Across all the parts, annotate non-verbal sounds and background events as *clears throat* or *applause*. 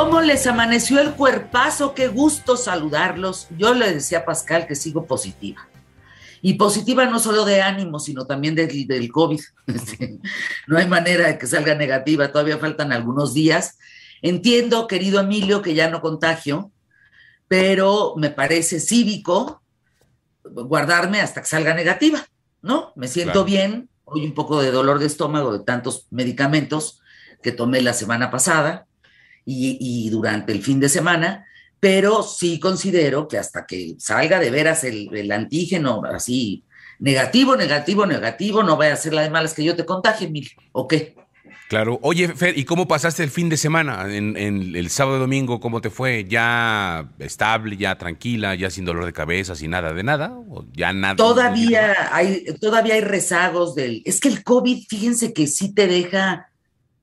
¿Cómo les amaneció el cuerpazo? Qué gusto saludarlos. Yo le decía a Pascal que sigo positiva. Y positiva no solo de ánimo, sino también del, del COVID. *laughs* no hay manera de que salga negativa, todavía faltan algunos días. Entiendo, querido Emilio, que ya no contagio, pero me parece cívico guardarme hasta que salga negativa, ¿no? Me siento bien, hoy un poco de dolor de estómago de tantos medicamentos que tomé la semana pasada y, durante el fin de semana, pero sí considero que hasta que salga de veras el, antígeno así negativo, negativo, negativo, no vaya a ser la de malas que yo te contagie, Mil, ¿o qué? Claro. Oye, Fer, ¿y cómo pasaste el fin de semana? En, el sábado y domingo, ¿cómo te fue? ¿Ya estable, ya tranquila, ya sin dolor de cabeza, sin nada de nada? ¿O ya nada? Todavía hay, todavía hay rezagos del. Es que el COVID, fíjense que sí te deja,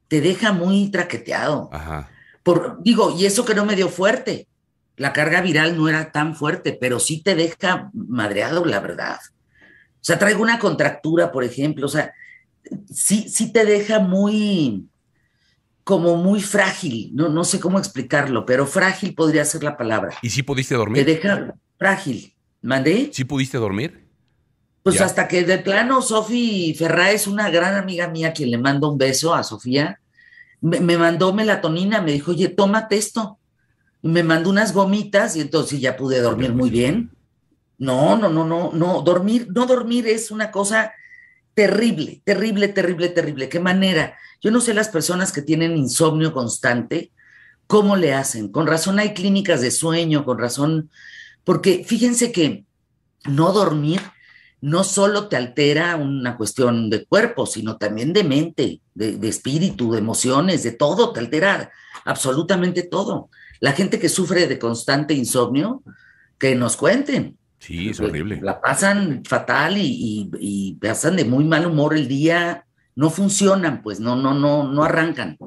te deja muy traqueteado. Ajá. Por, digo, y eso que no me dio fuerte. La carga viral no era tan fuerte, pero sí te deja madreado, la verdad. O sea, traigo una contractura, por ejemplo. O sea, sí, sí te deja muy, como muy frágil, no, no sé cómo explicarlo, pero frágil podría ser la palabra. ¿Y sí pudiste dormir? Te deja frágil. ¿Mandé? ¿Sí pudiste dormir? Pues hasta que de plano Sofi Ferrá es una gran amiga mía quien le mando un beso a Sofía. Me, me, mandó melatonina, me dijo, oye, tómate esto. Me mandó unas gomitas y entonces ya pude dormir muy bien. No, no, no, no, no, dormir, no dormir es una cosa terrible, terrible, terrible, terrible. ¿Qué manera? Yo no sé las personas que tienen insomnio constante, ¿cómo le hacen? Con razón hay clínicas de sueño, con razón, porque fíjense que no dormir no solo te altera una cuestión de cuerpo, sino también de mente, de, de espíritu, de emociones, de todo, te altera absolutamente todo. La gente que sufre de constante insomnio, que nos cuenten, Sí, es horrible. La pasan fatal y, y, pasan de muy mal humor el día, no funcionan, pues no, no, no, no arrancan.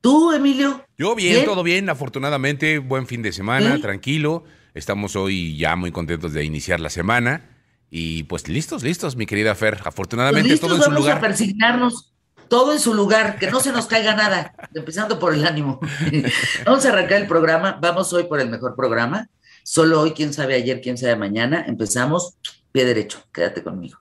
¿Tú, Emilio? Yo bien, todo bien, afortunadamente, buen fin de semana, tranquilo. Estamos hoy ya muy contentos de iniciar la semana. Y pues listos, listos, mi querida Fer. Afortunadamente todo en su lugar. Vamos a persignarnos todo en su lugar, que no se nos caiga nada, empezando por el ánimo. *laughs* vamos a arrancar el programa, vamos hoy por el mejor programa. Solo hoy, quién sabe ayer, quién sabe mañana. Empezamos, pie derecho, quédate conmigo.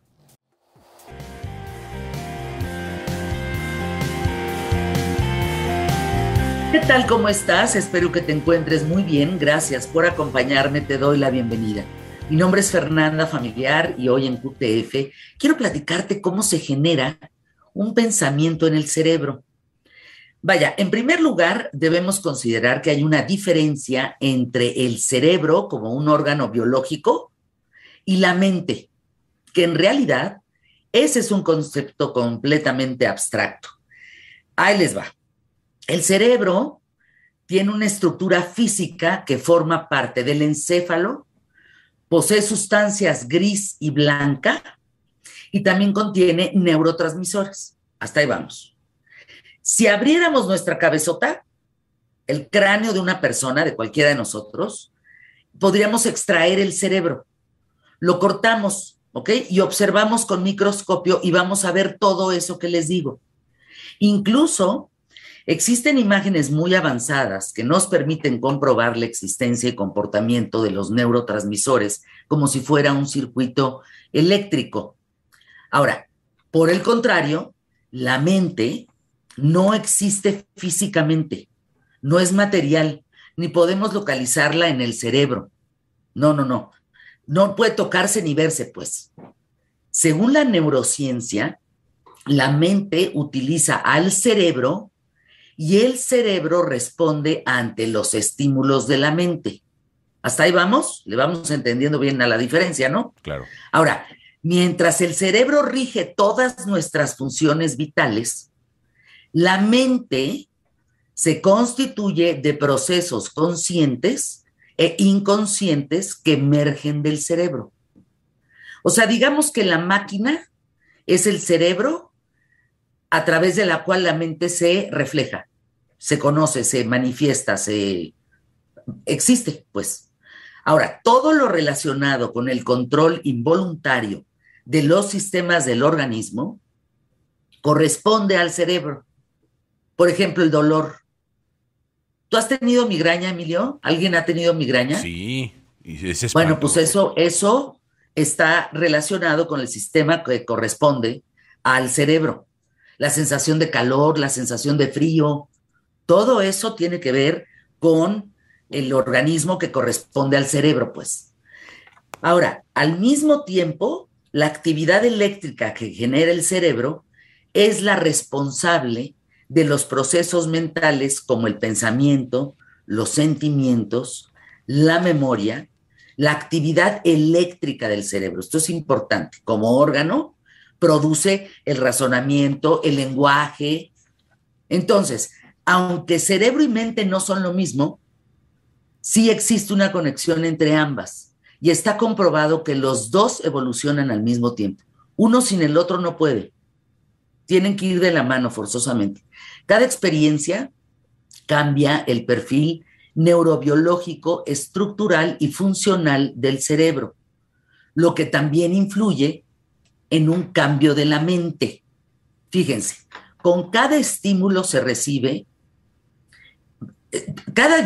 ¿Qué tal? ¿Cómo estás? Espero que te encuentres muy bien. Gracias por acompañarme. Te doy la bienvenida. Mi nombre es Fernanda Familiar y hoy en QTF quiero platicarte cómo se genera un pensamiento en el cerebro. Vaya, en primer lugar, debemos considerar que hay una diferencia entre el cerebro como un órgano biológico y la mente, que en realidad ese es un concepto completamente abstracto. Ahí les va. El cerebro tiene una estructura física que forma parte del encéfalo, posee sustancias gris y blanca y también contiene neurotransmisores. Hasta ahí vamos. Si abriéramos nuestra cabezota, el cráneo de una persona, de cualquiera de nosotros, podríamos extraer el cerebro. Lo cortamos, ¿ok? Y observamos con microscopio y vamos a ver todo eso que les digo. Incluso existen imágenes muy avanzadas que nos permiten comprobar la existencia y comportamiento de los neurotransmisores como si fuera un circuito eléctrico. Ahora, por el contrario, la mente no existe físicamente, no es material, ni podemos localizarla en el cerebro. No, no, no. No puede tocarse ni verse, pues. Según la neurociencia, la mente utiliza al cerebro y el cerebro responde ante los estímulos de la mente. Hasta ahí vamos, le vamos entendiendo bien a la diferencia, ¿no? Claro. Ahora, mientras el cerebro rige todas nuestras funciones vitales, la mente se constituye de procesos conscientes e inconscientes que emergen del cerebro. O sea, digamos que la máquina es el cerebro a través de la cual la mente se refleja, se conoce, se manifiesta, se existe, pues. Ahora, todo lo relacionado con el control involuntario de los sistemas del organismo corresponde al cerebro. Por ejemplo, el dolor. ¿Tú has tenido migraña, Emilio? ¿Alguien ha tenido migraña? Sí. Y es bueno, pues eso, eso está relacionado con el sistema que corresponde al cerebro. La sensación de calor, la sensación de frío, todo eso tiene que ver con el organismo que corresponde al cerebro, pues. Ahora, al mismo tiempo, la actividad eléctrica que genera el cerebro es la responsable de los procesos mentales como el pensamiento, los sentimientos, la memoria, la actividad eléctrica del cerebro. Esto es importante. Como órgano, produce el razonamiento, el lenguaje. Entonces, aunque cerebro y mente no son lo mismo, sí existe una conexión entre ambas y está comprobado que los dos evolucionan al mismo tiempo. Uno sin el otro no puede. Tienen que ir de la mano forzosamente. Cada experiencia cambia el perfil neurobiológico, estructural y funcional del cerebro, lo que también influye en un cambio de la mente. Fíjense, con cada estímulo se recibe, eh, cada,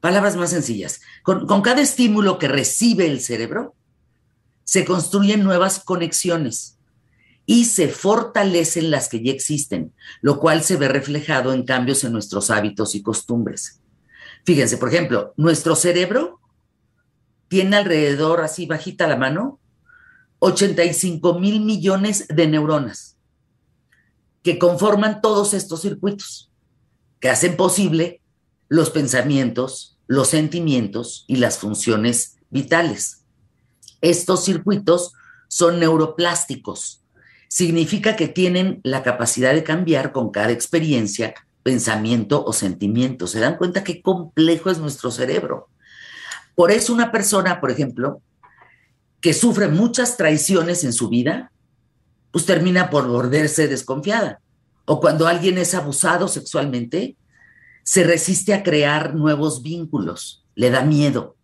palabras más sencillas, con, con cada estímulo que recibe el cerebro, se construyen nuevas conexiones y se fortalecen las que ya existen, lo cual se ve reflejado en cambios en nuestros hábitos y costumbres. Fíjense, por ejemplo, nuestro cerebro tiene alrededor, así bajita la mano, 85 mil millones de neuronas que conforman todos estos circuitos, que hacen posible los pensamientos, los sentimientos y las funciones vitales. Estos circuitos son neuroplásticos. Significa que tienen la capacidad de cambiar con cada experiencia pensamiento o sentimiento. ¿Se dan cuenta qué complejo es nuestro cerebro? Por eso una persona, por ejemplo, que sufre muchas traiciones en su vida, pues termina por volverse desconfiada. O cuando alguien es abusado sexualmente, se resiste a crear nuevos vínculos, le da miedo,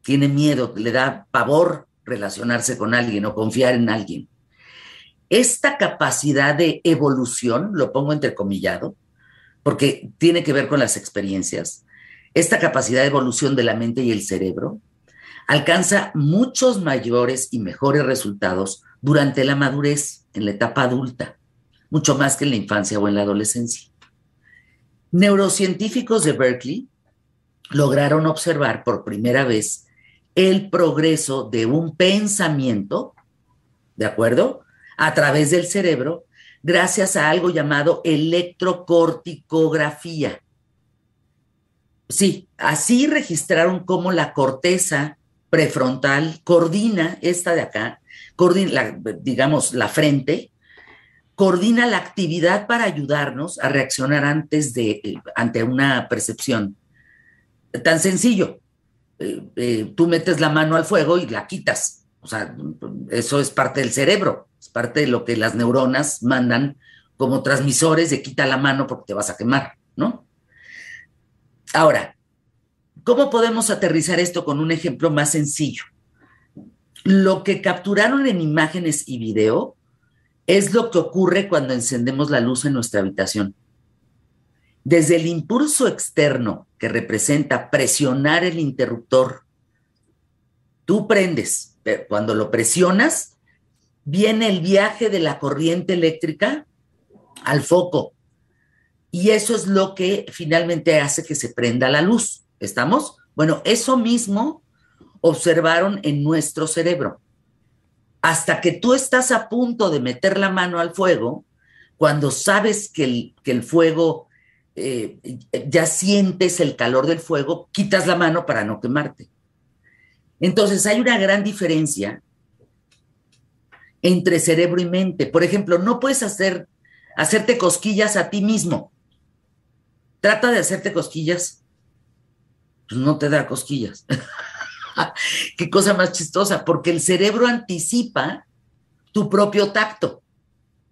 tiene miedo, le da pavor relacionarse con alguien o confiar en alguien. Esta capacidad de evolución, lo pongo entrecomillado, porque tiene que ver con las experiencias, esta capacidad de evolución de la mente y el cerebro alcanza muchos mayores y mejores resultados durante la madurez, en la etapa adulta, mucho más que en la infancia o en la adolescencia. Neurocientíficos de Berkeley lograron observar por primera vez el progreso de un pensamiento, ¿de acuerdo? A través del cerebro gracias a algo llamado electrocorticografía. Sí, así registraron cómo la corteza prefrontal coordina, esta de acá, coordina, digamos, la frente, coordina la actividad para ayudarnos a reaccionar antes de, eh, ante una percepción. Tan sencillo, eh, eh, tú metes la mano al fuego y la quitas. O sea, eso es parte del cerebro es parte de lo que las neuronas mandan como transmisores de quita la mano porque te vas a quemar, ¿no? Ahora, ¿cómo podemos aterrizar esto con un ejemplo más sencillo? Lo que capturaron en imágenes y video es lo que ocurre cuando encendemos la luz en nuestra habitación. Desde el impulso externo que representa presionar el interruptor, tú prendes, pero cuando lo presionas, viene el viaje de la corriente eléctrica al foco. Y eso es lo que finalmente hace que se prenda la luz. ¿Estamos? Bueno, eso mismo observaron en nuestro cerebro. Hasta que tú estás a punto de meter la mano al fuego, cuando sabes que el, fuego, eh, ya sientes el calor del fuego, quitas la mano para no quemarte. Entonces hay una gran diferencia entre cerebro y mente. Por ejemplo, no puedes hacer, hacerte cosquillas a ti mismo. Trata de hacerte cosquillas, pues no te da cosquillas. *laughs* Qué cosa más chistosa, porque el cerebro anticipa tu propio tacto,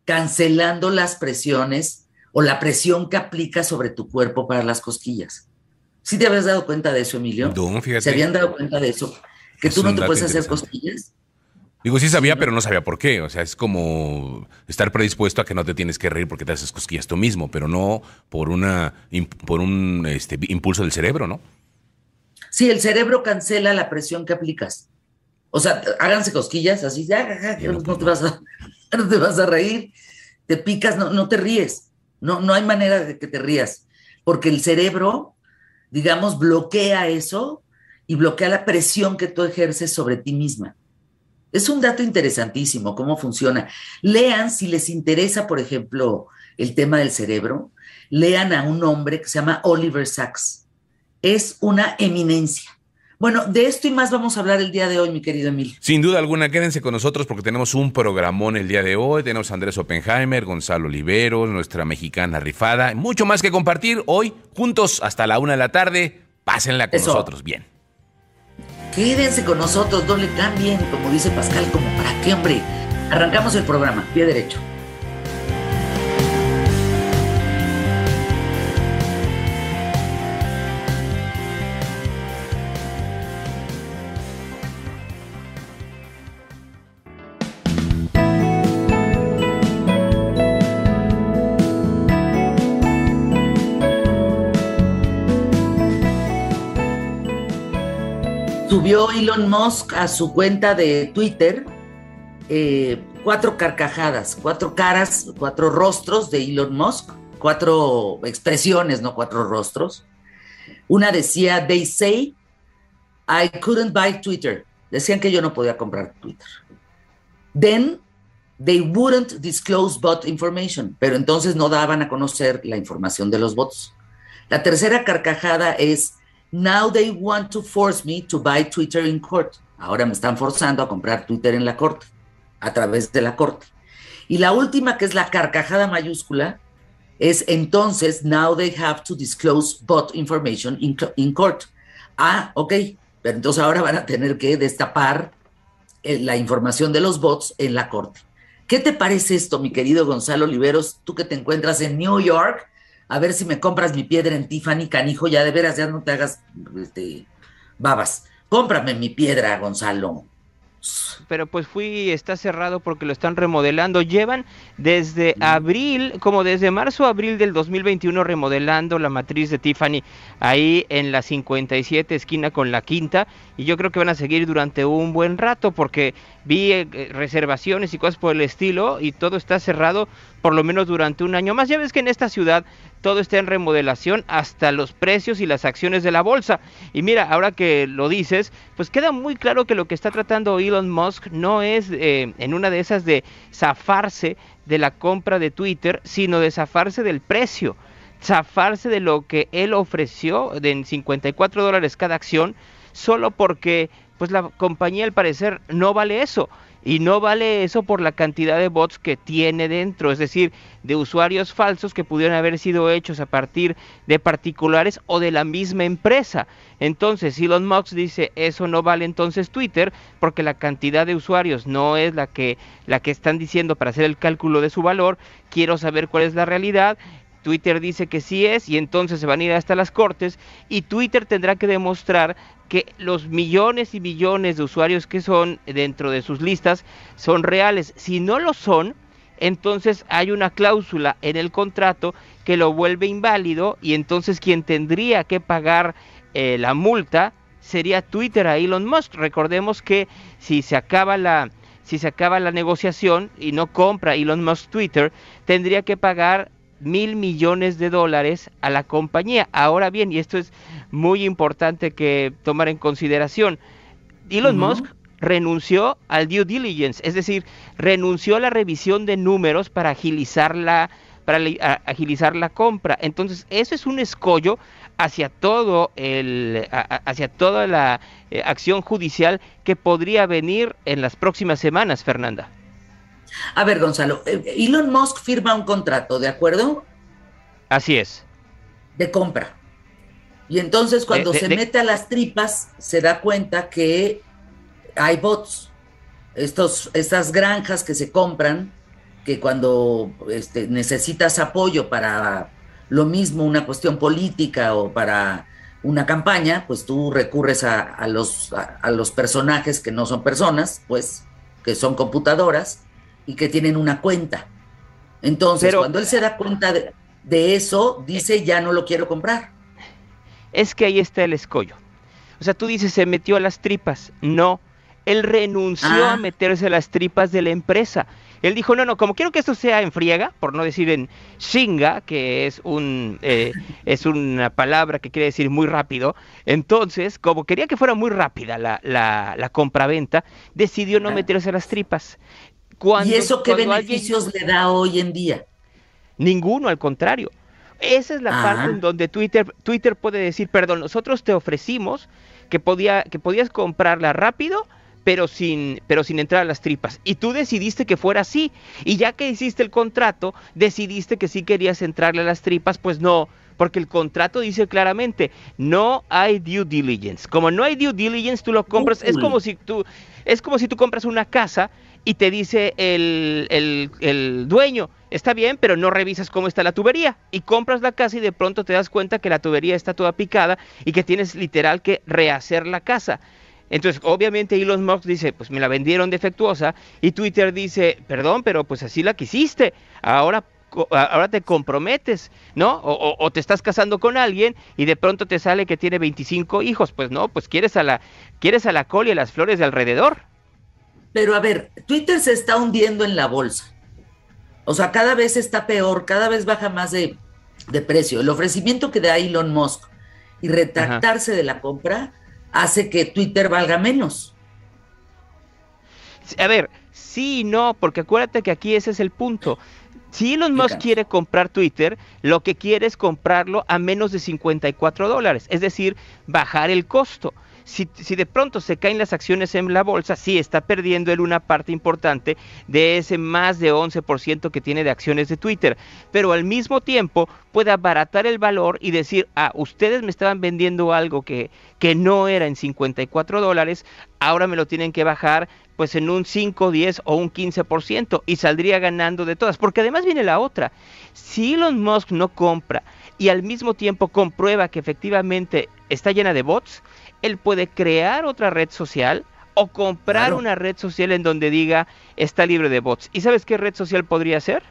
cancelando las presiones o la presión que aplica sobre tu cuerpo para las cosquillas. ¿Sí te habías dado cuenta de eso, Emilio? No, fíjate. ¿Se habían dado cuenta de eso? ¿Que tú no te puedes hacer cosquillas? Digo, sí sabía, pero no sabía por qué. O sea, es como estar predispuesto a que no te tienes que reír porque te haces cosquillas tú mismo, pero no por una por un este, impulso del cerebro, ¿no? Sí, el cerebro cancela la presión que aplicas. O sea, háganse cosquillas así, ya, no, te vas a, *laughs* no te vas a reír, te picas, no, no te ríes. No, no hay manera de que te rías, porque el cerebro, digamos, bloquea eso y bloquea la presión que tú ejerces sobre ti misma. Es un dato interesantísimo cómo funciona. Lean, si les interesa, por ejemplo, el tema del cerebro, lean a un hombre que se llama Oliver Sacks. Es una eminencia. Bueno, de esto y más vamos a hablar el día de hoy, mi querido Emil. Sin duda alguna, quédense con nosotros porque tenemos un programón el día de hoy. Tenemos a Andrés Oppenheimer, Gonzalo Oliveros, nuestra mexicana rifada. Mucho más que compartir hoy, juntos hasta la una de la tarde. Pásenla con nosotros. Bien. Quédense con nosotros, no le cambien, como dice Pascal, como para qué, hombre. Arrancamos el programa, pie derecho. Elon Musk a su cuenta de Twitter eh, cuatro carcajadas, cuatro caras, cuatro rostros de Elon Musk, cuatro expresiones, no cuatro rostros. Una decía, they say I couldn't buy Twitter. Decían que yo no podía comprar Twitter. Then they wouldn't disclose bot information, pero entonces no daban a conocer la información de los bots. La tercera carcajada es Now they want to force me to buy Twitter in court. Ahora me están forzando a comprar Twitter en la corte, a través de la corte. Y la última, que es la carcajada mayúscula, es entonces, now they have to disclose bot information in, in court. Ah, ok, pero entonces ahora van a tener que destapar eh, la información de los bots en la corte. ¿Qué te parece esto, mi querido Gonzalo Oliveros, tú que te encuentras en New York a ver si me compras mi piedra en Tiffany, canijo, ya de veras, ya no te hagas este, babas. Cómprame mi piedra, Gonzalo pero pues fui, está cerrado porque lo están remodelando. Llevan desde abril, como desde marzo abril del 2021 remodelando la matriz de Tiffany ahí en la 57 esquina con la quinta y yo creo que van a seguir durante un buen rato porque vi eh, reservaciones y cosas por el estilo y todo está cerrado por lo menos durante un año más. Ya ves que en esta ciudad todo está en remodelación hasta los precios y las acciones de la bolsa. Y mira, ahora que lo dices, pues queda muy claro que lo que está tratando Elon Musk no es eh, en una de esas de zafarse de la compra de Twitter, sino de zafarse del precio, zafarse de lo que él ofreció de en 54 dólares cada acción, solo porque pues la compañía al parecer no vale eso. Y no vale eso por la cantidad de bots que tiene dentro, es decir, de usuarios falsos que pudieron haber sido hechos a partir de particulares o de la misma empresa. Entonces, Elon Musk dice, eso no vale entonces Twitter porque la cantidad de usuarios no es la que la que están diciendo para hacer el cálculo de su valor. Quiero saber cuál es la realidad Twitter dice que sí es y entonces se van a ir hasta las cortes y Twitter tendrá que demostrar que los millones y millones de usuarios que son dentro de sus listas son reales. Si no lo son, entonces hay una cláusula en el contrato que lo vuelve inválido y entonces quien tendría que pagar eh, la multa sería Twitter a Elon Musk. Recordemos que si se acaba la si se acaba la negociación y no compra Elon Musk Twitter, tendría que pagar mil millones de dólares a la compañía. Ahora bien, y esto es muy importante que tomar en consideración, Elon Musk renunció al due diligence, es decir, renunció a la revisión de números para agilizar la, para agilizar la compra. Entonces, eso es un escollo hacia todo el, hacia toda la eh, acción judicial que podría venir en las próximas semanas, Fernanda. A ver, Gonzalo, eh, Elon Musk firma un contrato, ¿de acuerdo? Así es. De compra. Y entonces cuando se mete a las tripas, se da cuenta que hay bots. Estos, estas granjas que se compran, que cuando este, necesitas apoyo para lo mismo, una cuestión política o para una campaña, pues tú recurres a, los, a los personajes que no son personas, pues que son computadoras y que tienen una cuenta. Entonces, cuando él se da cuenta de, de eso, dice, ya no lo quiero comprar. Es que ahí está el escollo. O sea, tú dices, se metió a las tripas. No, él renunció a ah. meterse a las tripas de la empresa. Él dijo, no, no, como quiero que esto sea en friega, por no decir en shinga, que es, un, eh, *laughs* es una palabra que quiere decir muy rápido, entonces, como quería que fuera muy rápida la, la, la compraventa, decidió no meterse a las tripas. ¿Y eso qué beneficios le da hoy en día? Ninguno, al contrario. Esa es la parte ah. en donde Twitter, Twitter puede decir, perdón, nosotros te ofrecimos que, podía, que podías comprarla rápido pero sin, pero sin entrar a las tripas. Y tú decidiste que fuera así. Y ya que hiciste el contrato, decidiste que sí querías entrarle a las tripas, pues no, porque el contrato dice claramente, no hay due diligence. Como no hay due diligence, tú lo compras, es como si tú, es como si tú compras una casa y te dice el, el, el dueño, está bien, pero no revisas cómo está la tubería. Y compras la casa y de pronto te das cuenta que la tubería está toda picada y que tienes literal que rehacer la casa. Entonces, obviamente Elon Musk dice, pues me la vendieron defectuosa y Twitter dice, perdón, pero pues así la quisiste. Ahora ahora te comprometes, ¿no? O, te estás casando con alguien y de pronto te sale que tiene 25 hijos, pues no, pues quieres a la quieres a la col y a las flores de alrededor. Pero a ver, Twitter se está hundiendo en la bolsa. O sea, cada vez está peor, cada vez baja más de, precio. El ofrecimiento que da Elon Musk y retractarse de la compra hace que Twitter valga menos. A ver, sí y no, porque acuérdate que aquí ese es el punto. Si Elon Musk quiere comprar Twitter, lo que quiere es comprarlo a menos de 54 dólares, es decir, bajar el costo si, de pronto se caen las acciones en la bolsa, sí está perdiendo él una parte importante de ese más de 11% que tiene de acciones de Twitter, pero al mismo tiempo puede abaratar el valor y decir, ah, ustedes me estaban vendiendo algo que, que no era en 54 dólares, ahora me lo tienen que bajar pues en un 5, 10 o un 15% y saldría ganando de todas, porque además viene la otra, si Elon Musk no compra y al mismo tiempo comprueba que efectivamente está llena de bots, él puede crear otra red social o comprar una red social en donde diga está libre de bots. ¿Y sabes qué red social podría ser?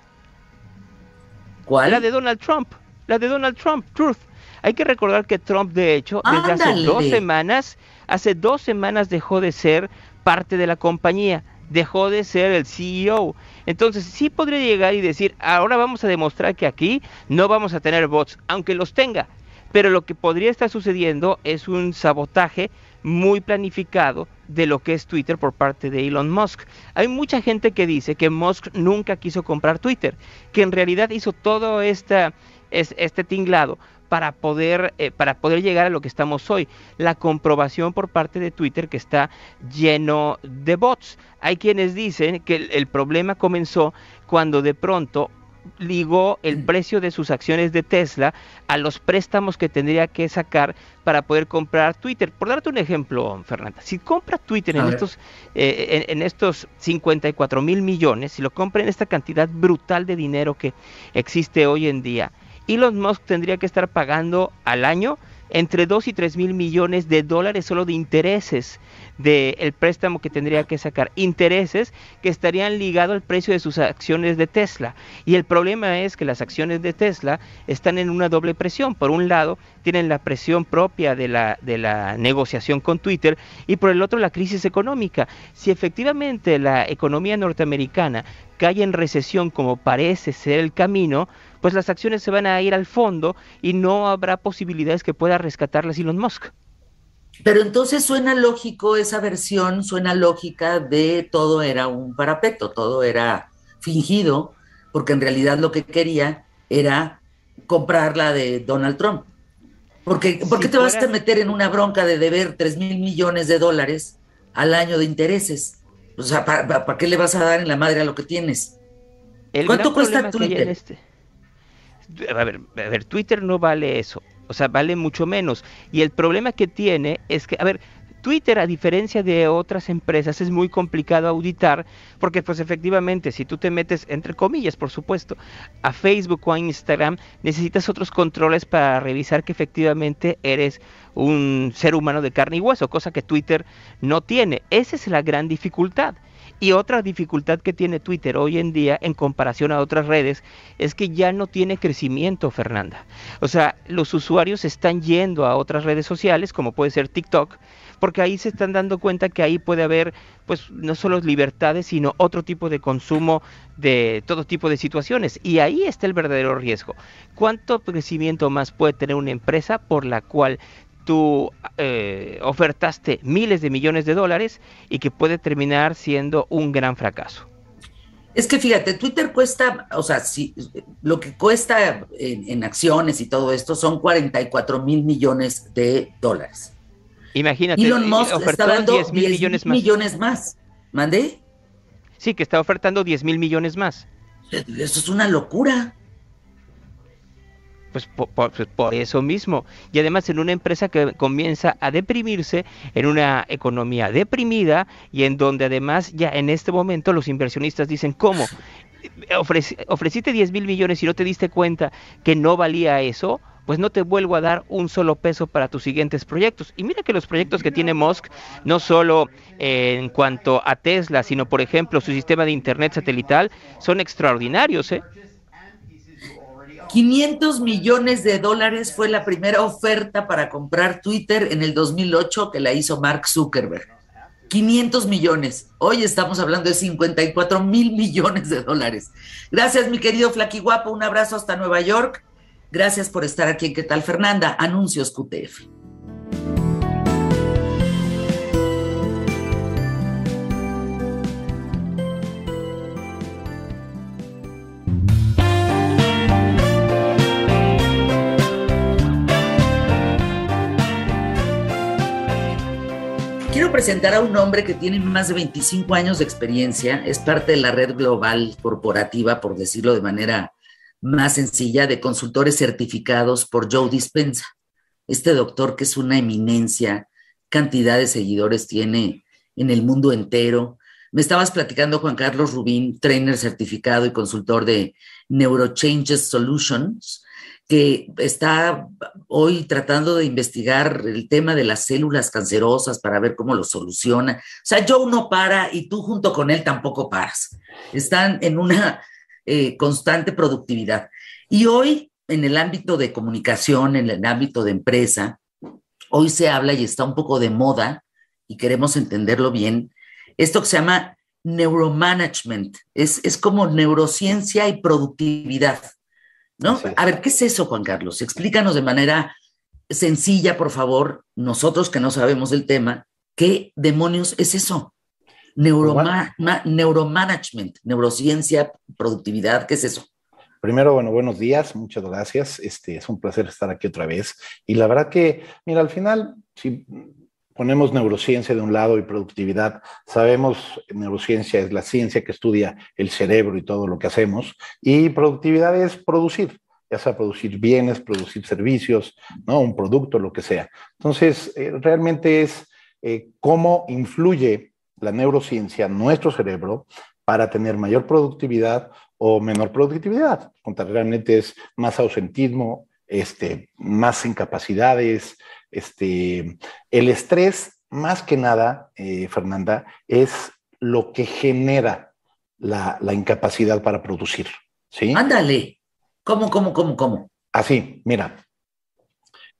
¿Cuál? La de Donald Trump. La de Donald Trump, Truth. Hay que recordar que Trump, de hecho, desde hace dos semanas, hace dos semanas dejó de ser parte de la compañía, dejó de ser el CEO. Entonces sí podría llegar y decir, ahora vamos a demostrar que aquí no vamos a tener bots, aunque los tenga, pero lo que podría estar sucediendo es un sabotaje muy planificado de lo que es Twitter por parte de Elon Musk. Hay mucha gente que dice que Musk nunca quiso comprar Twitter, que en realidad hizo todo esta, este tinglado para poder, eh, para poder llegar a lo que estamos hoy. La comprobación por parte de Twitter que está lleno de bots. Hay quienes dicen que el problema comenzó cuando de pronto ligó el precio de sus acciones de Tesla a los préstamos que tendría que sacar para poder comprar Twitter. Por darte un ejemplo, Fernanda, si compra Twitter en estos, eh, en, estos 54 mil millones, si lo compra en esta cantidad brutal de dinero que existe hoy en día, Elon Musk tendría que estar pagando al año entre 2 y 3 mil millones de dólares solo de intereses del préstamo que tendría que sacar. Intereses que estarían ligados al precio de sus acciones de Tesla. Y el problema es que las acciones de Tesla están en una doble presión. Por un lado, tienen la presión propia de la, de la negociación con Twitter y por el otro la crisis económica. Si efectivamente la economía norteamericana cae en recesión como parece ser el camino, pues las acciones se van a ir al fondo y no habrá posibilidades que pueda rescatarlas Elon Musk. Pero entonces suena lógico esa versión, suena lógica de todo era un parapeto, todo era fingido, porque en realidad lo que quería era comprar la de Donald Trump. Porque, ¿Por qué te vas a meter en una bronca de deber 3 mil millones de dólares al año de intereses? O sea, ¿para, qué le vas a dar en la madre a lo que tienes? ¿Cuánto cuesta Twitter? Este, a ver, a ver, Twitter no vale eso. O sea, vale mucho menos. Y el problema que tiene es que, a ver, Twitter, a diferencia de otras empresas, es muy complicado auditar porque pues efectivamente si tú te metes, entre comillas por supuesto, a Facebook o a Instagram, necesitas otros controles para revisar que efectivamente eres un ser humano de carne y hueso, cosa que Twitter no tiene. Esa es la gran dificultad. Y otra dificultad que tiene Twitter hoy en día en comparación a otras redes es que ya no tiene crecimiento, Fernanda. O sea, los usuarios están yendo a otras redes sociales, como puede ser TikTok, porque ahí se están dando cuenta que ahí puede haber, pues, no solo libertades, sino otro tipo de consumo de todo tipo de situaciones. Y ahí está el verdadero riesgo. ¿Cuánto crecimiento más puede tener una empresa por la cual tú eh, ofertaste miles de millones de dólares y que puede terminar siendo un gran fracaso? Es que fíjate, Twitter cuesta, o sea, si, lo que cuesta en, en acciones y todo esto son 44 mil millones de dólares. Imagínate, Elon Musk está dando 10 mil millones más. millones más. ¿Mandé? Sí, que está ofertando 10 mil millones más. Eso es una locura. Pues por, pues por, eso mismo. Y además en una empresa que comienza a deprimirse, en una economía deprimida y en donde además ya en este momento los inversionistas dicen, ¿cómo? Ofreci ofreciste 10 mil millones y no te diste cuenta que no valía eso, pues no te vuelvo a dar un solo peso para tus siguientes proyectos. Y mira que los proyectos que tiene Musk, no solo eh, en cuanto a Tesla, sino por ejemplo su sistema de Internet satelital, son extraordinarios. ¿eh? 500 millones de dólares fue la primera oferta para comprar Twitter en el 2008 que la hizo Mark Zuckerberg. 500 millones. Hoy estamos hablando de 54 mil millones de dólares. Gracias, mi querido Flaky Guapo. Un abrazo hasta Nueva York. Gracias por estar aquí ¿Qué tal, Fernanda? Anuncios QTF. Presentar a un hombre que tiene más de 25 años de experiencia, es parte de la red global corporativa, por decirlo de manera más sencilla de consultores certificados por Joe Dispensa. Este doctor que es una eminencia, cantidad de seguidores tiene en el mundo entero. Me estabas platicando Juan Carlos Rubín, trainer certificado y consultor de Neurochanges Solutions, que está hoy tratando de investigar el tema de las células cancerosas para ver cómo lo soluciona. O sea, Joe no para y tú junto con él tampoco paras. Están en una eh, constante productividad. Y hoy, en el ámbito de comunicación, en el ámbito de empresa, hoy se habla y está un poco de moda, y queremos entenderlo bien, esto que se llama neuromanagement, es, es como neurociencia y productividad, ¿no? A ver, ¿qué es eso, Juan Carlos? Explícanos de manera sencilla, por favor, nosotros que no sabemos el tema, ¿qué demonios es eso? Neuroma ma neuromanagement, neurociencia, productividad, ¿qué es eso? Primero, bueno, buenos días, muchas gracias. Este, es un placer estar aquí otra vez. Y la verdad que, mira, al final, si ponemos neurociencia de un lado y productividad, sabemos neurociencia es la ciencia que estudia el cerebro y todo lo que hacemos, y productividad es producir, ya sea producir bienes, producir servicios, ¿no? un producto, lo que sea. Entonces, eh, realmente es eh, cómo influye la neurociencia, nuestro cerebro, para tener mayor productividad o menor productividad. Realmente es más ausentismo, este, más incapacidades. Este, el estrés, más que nada, eh, Fernanda, es lo que genera la, la, incapacidad para producir. ¿sí? Ándale. ¿Cómo, cómo, cómo, cómo? Así, mira,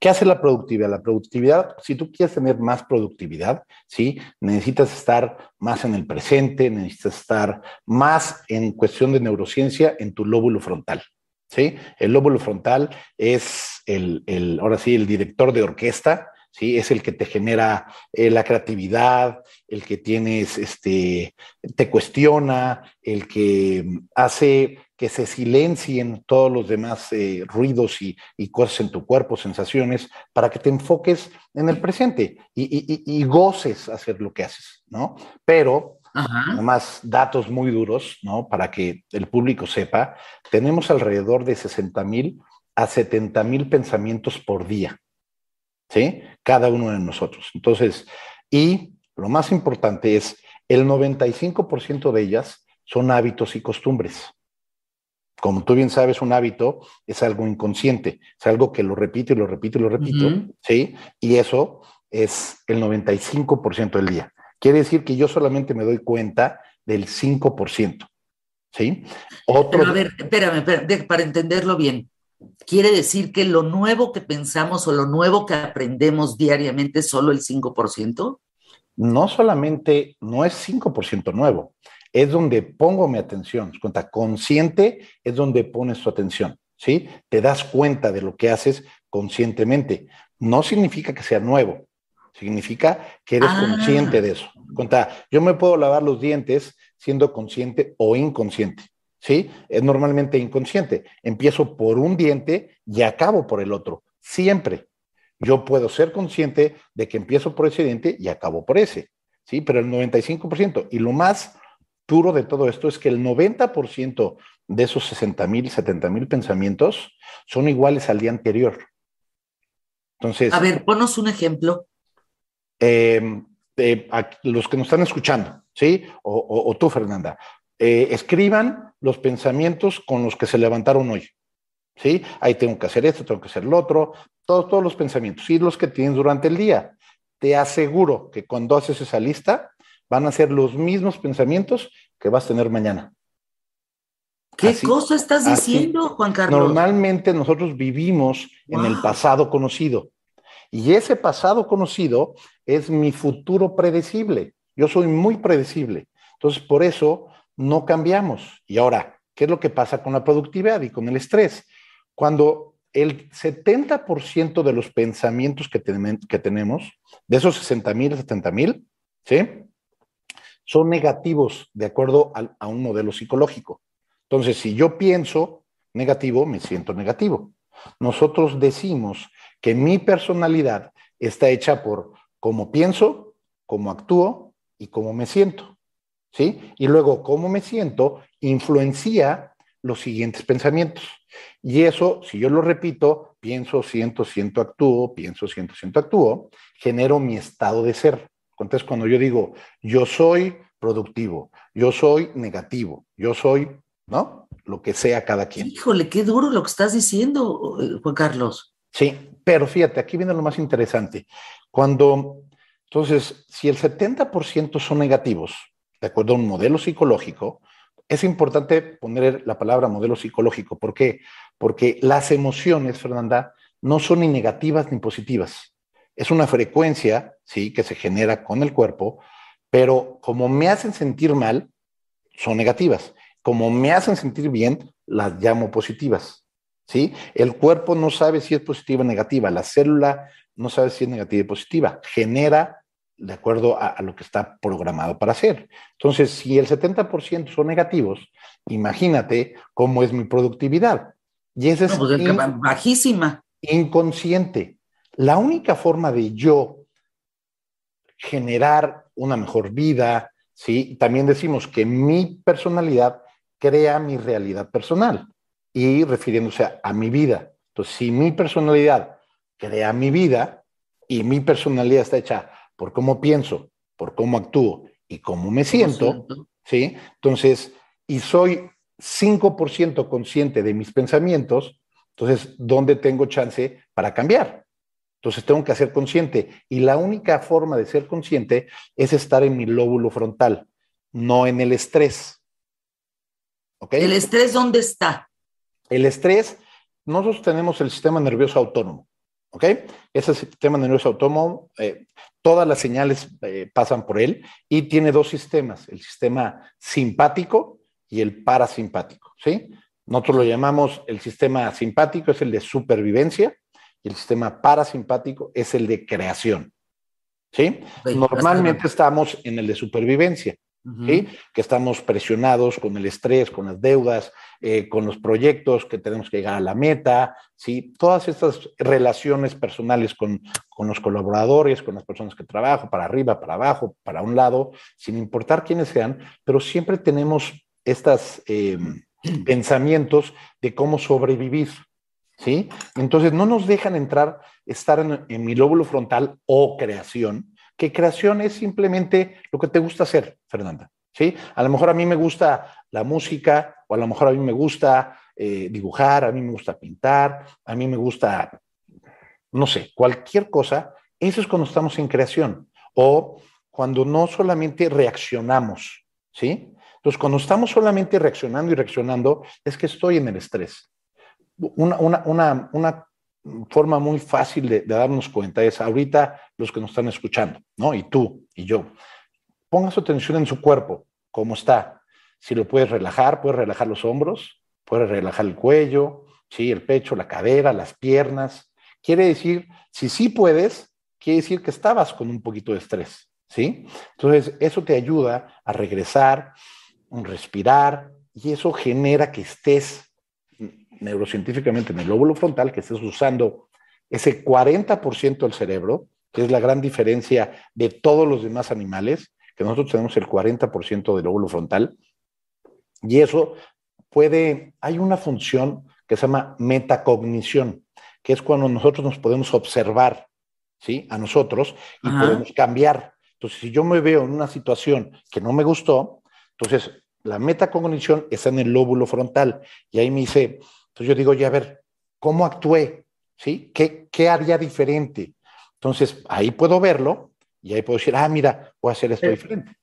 ¿Qué hace la productividad? La productividad, si tú quieres tener más productividad, ¿sí? Necesitas estar más en el presente, necesitas estar más en cuestión de neurociencia en tu lóbulo frontal, ¿sí? El lóbulo frontal es el, el ahora sí, el director de orquesta, ¿sí? Es el que te genera eh, la creatividad, el que tienes, este, te cuestiona, el que hace que se silencien todos los demás eh, ruidos y, y, cosas en tu cuerpo, sensaciones, para que te enfoques en el presente y, y, y goces hacer lo que haces, ¿no? Pero, además, datos muy duros, ¿no? Para que el público sepa, tenemos alrededor de 60 mil a 70 mil pensamientos por día, ¿sí? Cada uno de nosotros. Entonces, y lo más importante es, el 95% de ellas son hábitos y costumbres como tú bien sabes, un hábito es algo inconsciente, es algo que lo repito y lo repito y lo repito, uh -huh. ¿sí? Y eso es el 95% del día. Quiere decir que yo solamente me doy cuenta del 5%. ¿Sí? Otro... a ver, espérame, espérame, para entenderlo bien. ¿Quiere decir que lo nuevo que pensamos o lo nuevo que aprendemos diariamente es solo el 5%? No solamente, no es 5% nuevo, es donde pongo mi atención. Cuenta, consciente es donde pones tu atención, ¿sí? Te das cuenta de lo que haces conscientemente. No significa que sea nuevo, significa que eres ah. consciente de eso. Cuenta, yo me puedo lavar los dientes siendo consciente o inconsciente. ¿Sí? Es normalmente inconsciente. Empiezo por un diente y acabo por el otro, siempre. Yo puedo ser consciente de que empiezo por ese diente y acabo por ese, ¿sí? Pero el 95%. Y lo más duro de todo esto es que el 90% de esos 60 mil, 70 mil pensamientos son iguales al día anterior. Entonces. A ver, ponos un ejemplo. Em, los que nos están escuchando, ¿sí? o tú, Fernanda. Eh, escriban los pensamientos con los que se levantaron hoy. ¿Sí? Ahí tengo que hacer esto, tengo que hacer lo otro, todos, todos los pensamientos y los que tienes durante el día. Te aseguro que cuando haces esa lista van a ser los mismos pensamientos que vas a tener mañana. ¿Qué cosa estás diciendo, Juan Carlos? Normalmente nosotros vivimos en el pasado conocido y ese pasado conocido es mi futuro predecible. Yo soy muy predecible. Entonces, por eso no cambiamos. Y ahora, ¿qué es lo que pasa con la productividad y con el estrés? Cuando el 70% de los pensamientos que, que, tenemos, de esos 60 mil, 70 mil, ¿sí? Son negativos de acuerdo a, a un modelo psicológico. Entonces, si yo pienso negativo, me siento negativo. Nosotros decimos que mi personalidad está hecha por cómo pienso, cómo actúo y cómo me siento. ¿Sí? Y luego cómo me siento influencia los siguientes pensamientos. Y eso, si yo lo repito, pienso, siento, siento, actúo, pienso, siento, siento, actúo, genero mi estado de ser. Entonces, cuando yo digo, yo soy productivo, yo soy negativo, yo soy, ¿no? Lo que sea cada quien. Híjole, qué duro lo que estás diciendo, Juan Carlos. Sí, pero fíjate, aquí viene lo más interesante. Cuando, entonces, si el 70% son negativos, de acuerdo a un modelo psicológico, es importante poner la palabra modelo psicológico. ¿Por qué? Porque las emociones, Fernanda, no son ni negativas ni positivas. Es una frecuencia, sí, que se genera con el cuerpo, pero como me hacen sentir mal, son negativas. Como me hacen sentir bien, las llamo positivas. ¿Sí? El cuerpo no sabe si es positiva o negativa, la célula no sabe si es negativa o positiva, genera de acuerdo a, lo que está programado para hacer. Entonces, si el 70% son negativos, imagínate cómo es mi productividad. Y esa es pues bajísima. Inconsciente. La única forma de yo generar una mejor vida, ¿sí? También decimos que mi personalidad crea mi realidad personal y refiriéndose a, a mi vida. Entonces, si mi personalidad crea mi vida y mi personalidad está hecha por cómo pienso, por cómo actúo y cómo me siento, ¿sí? Entonces, y soy 5% consciente de mis pensamientos, entonces, ¿dónde tengo chance para cambiar? Entonces, tengo que ser consciente. Y la única forma de ser consciente es estar en mi lóbulo frontal, no en el estrés. ¿Ok? ¿El estrés dónde está? El estrés, nosotros tenemos el sistema nervioso autónomo. ¿Ok? Ese sistema nervioso autónomo, eh, todas las señales eh, pasan por él y tiene dos sistemas, el sistema simpático y el parasimpático, ¿sí? Nosotros lo llamamos el sistema simpático, es el de supervivencia, y el sistema parasimpático es el de creación, ¿sí? Normalmente estamos en el de supervivencia que estamos presionados con el estrés, con las deudas, eh, con los proyectos, que tenemos que llegar a la meta, ¿sí? todas estas relaciones personales con, con los colaboradores, con las personas que trabajo, para arriba, para abajo, para un lado, sin importar quiénes sean, pero siempre tenemos estos eh, *clears throat* pensamientos de cómo sobrevivir. ¿Sí? Entonces no nos dejan entrar, estar en, en mi lóbulo frontal o creación, que creación es simplemente lo que te gusta hacer, Fernanda. ¿sí? A lo mejor a mí me gusta la música, o a lo mejor a mí me gusta eh, dibujar, a mí me gusta pintar, a mí me gusta, no sé, cualquier cosa. Eso es cuando estamos en creación. O cuando no solamente reaccionamos, ¿sí? Entonces, cuando estamos solamente reaccionando y reaccionando, es que estoy en el estrés. Una, una, una, una forma muy fácil de, darnos cuenta es ahorita los que nos están escuchando, ¿no? Y tú y yo. Ponga su atención en su cuerpo, cómo está. Si lo puedes relajar, puedes relajar los hombros, puedes relajar el cuello, ¿sí? el pecho, la cadera, las piernas. Quiere decir, si sí puedes, quiere decir que estabas con un poquito de estrés, ¿sí? Entonces, eso te ayuda a regresar, a respirar, y eso genera que estés neurocientíficamente en el lóbulo frontal, que estés usando ese 40% del cerebro, que es la gran diferencia de todos los demás animales, que nosotros tenemos el 40% del lóbulo frontal, y eso puede, hay una función que se llama metacognición, que es cuando nosotros nos podemos observar, ¿sí? A nosotros y Ajá. podemos cambiar. Entonces, si yo me veo en una situación que no me gustó, entonces la metacognición está en el lóbulo frontal y ahí me dice, entonces yo digo, ya a ver, ¿cómo actué? ¿Sí? ¿Qué, ¿Qué haría diferente? Entonces, ahí puedo verlo y ahí puedo decir, ah, mira, voy a hacer esto pero, diferente.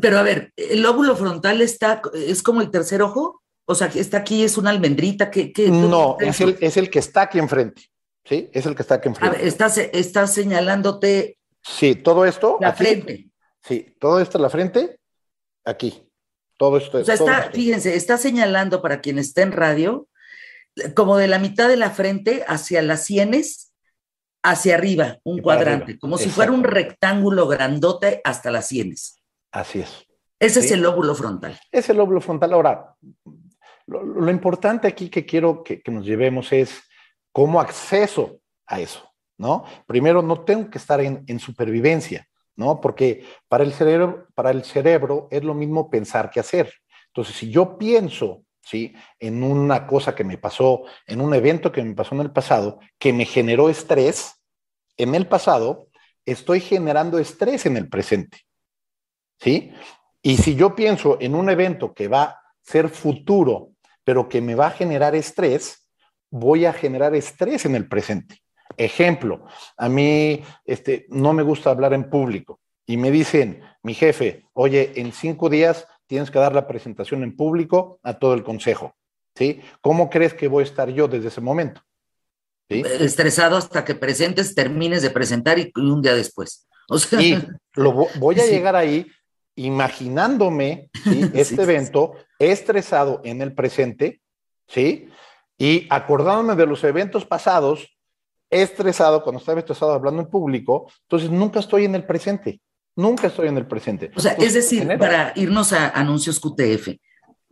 Pero a ver, ¿el lóbulo frontal está, es como el tercer ojo? O sea, está aquí, es una almendrita. ¿qué, qué, no, es el, es el que está aquí enfrente. Sí, es el que está aquí enfrente. A ver, estás, estás señalándote. Sí, todo esto. La aquí, frente. Sí, todo esto en la frente, aquí. Todo esto. O sea, está, esto. fíjense, está señalando para quien está en radio, como de la mitad de la frente hacia las sienes, hacia arriba, un cuadrante, arriba. como si fuera un rectángulo grandote hasta las sienes. Así es. Ese Sí. es el lóbulo frontal. Es el lóbulo frontal. Ahora, lo, lo importante aquí que quiero que, que nos llevemos es cómo acceso a eso, ¿no? Primero, no tengo que estar en, en supervivencia, ¿no? Porque para el, cerebro, para el cerebro es lo mismo pensar que hacer. Entonces, si yo pienso, ¿sí? En una cosa que me pasó, en un evento que me pasó en el pasado, que me generó estrés, en el pasado, estoy generando estrés en el presente, ¿sí? Y si yo pienso en un evento que va a ser futuro, pero que me va a generar estrés, voy a generar estrés en el presente. Ejemplo, a mí este, no me gusta hablar en público y me dicen, mi jefe, oye, en cinco días tienes que dar la presentación en público a todo el consejo. ¿sí? ¿Cómo crees que voy a estar yo desde ese momento? ¿Sí? Estresado hasta que presentes, termines de presentar y, un día después. O sea, Y lo, vo- voy a Sí. llegar ahí imaginándome *laughs* este evento estresado en el presente, ¿sí? Y acordándome de los eventos pasados, estresado, cuando estaba estresado hablando en público, entonces nunca estoy en el presente, nunca estoy en el presente. O sea, Entonces, es decir, genera- para irnos a anuncios QTF,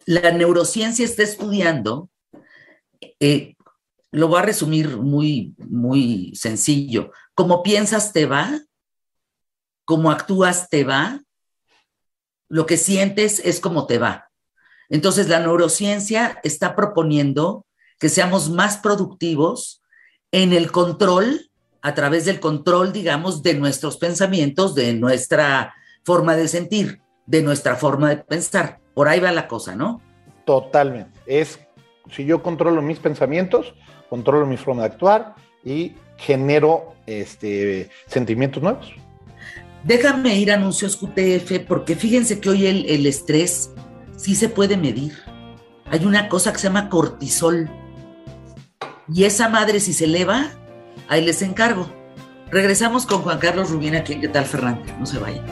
la neurociencia está estudiando, eh, lo voy a resumir muy, muy sencillo, como piensas te va, como actúas te va, lo que sientes es como te va. Entonces, la neurociencia está proponiendo que seamos más productivos en el control, a través del control, digamos, de nuestros pensamientos, de nuestra forma de sentir, de nuestra forma de pensar. Por ahí va la cosa, ¿no? Totalmente. Es, si yo controlo mis pensamientos, controlo mi forma de actuar y genero este, sentimientos nuevos. Déjame ir a anuncios QTF porque fíjense que hoy el, el estrés sí se puede medir. Hay una cosa que se llama cortisol. Y esa madre si se eleva, ahí les encargo. Regresamos con Juan Carlos Rubín aquí en ¿Qué tal, Fernando? No se vayan.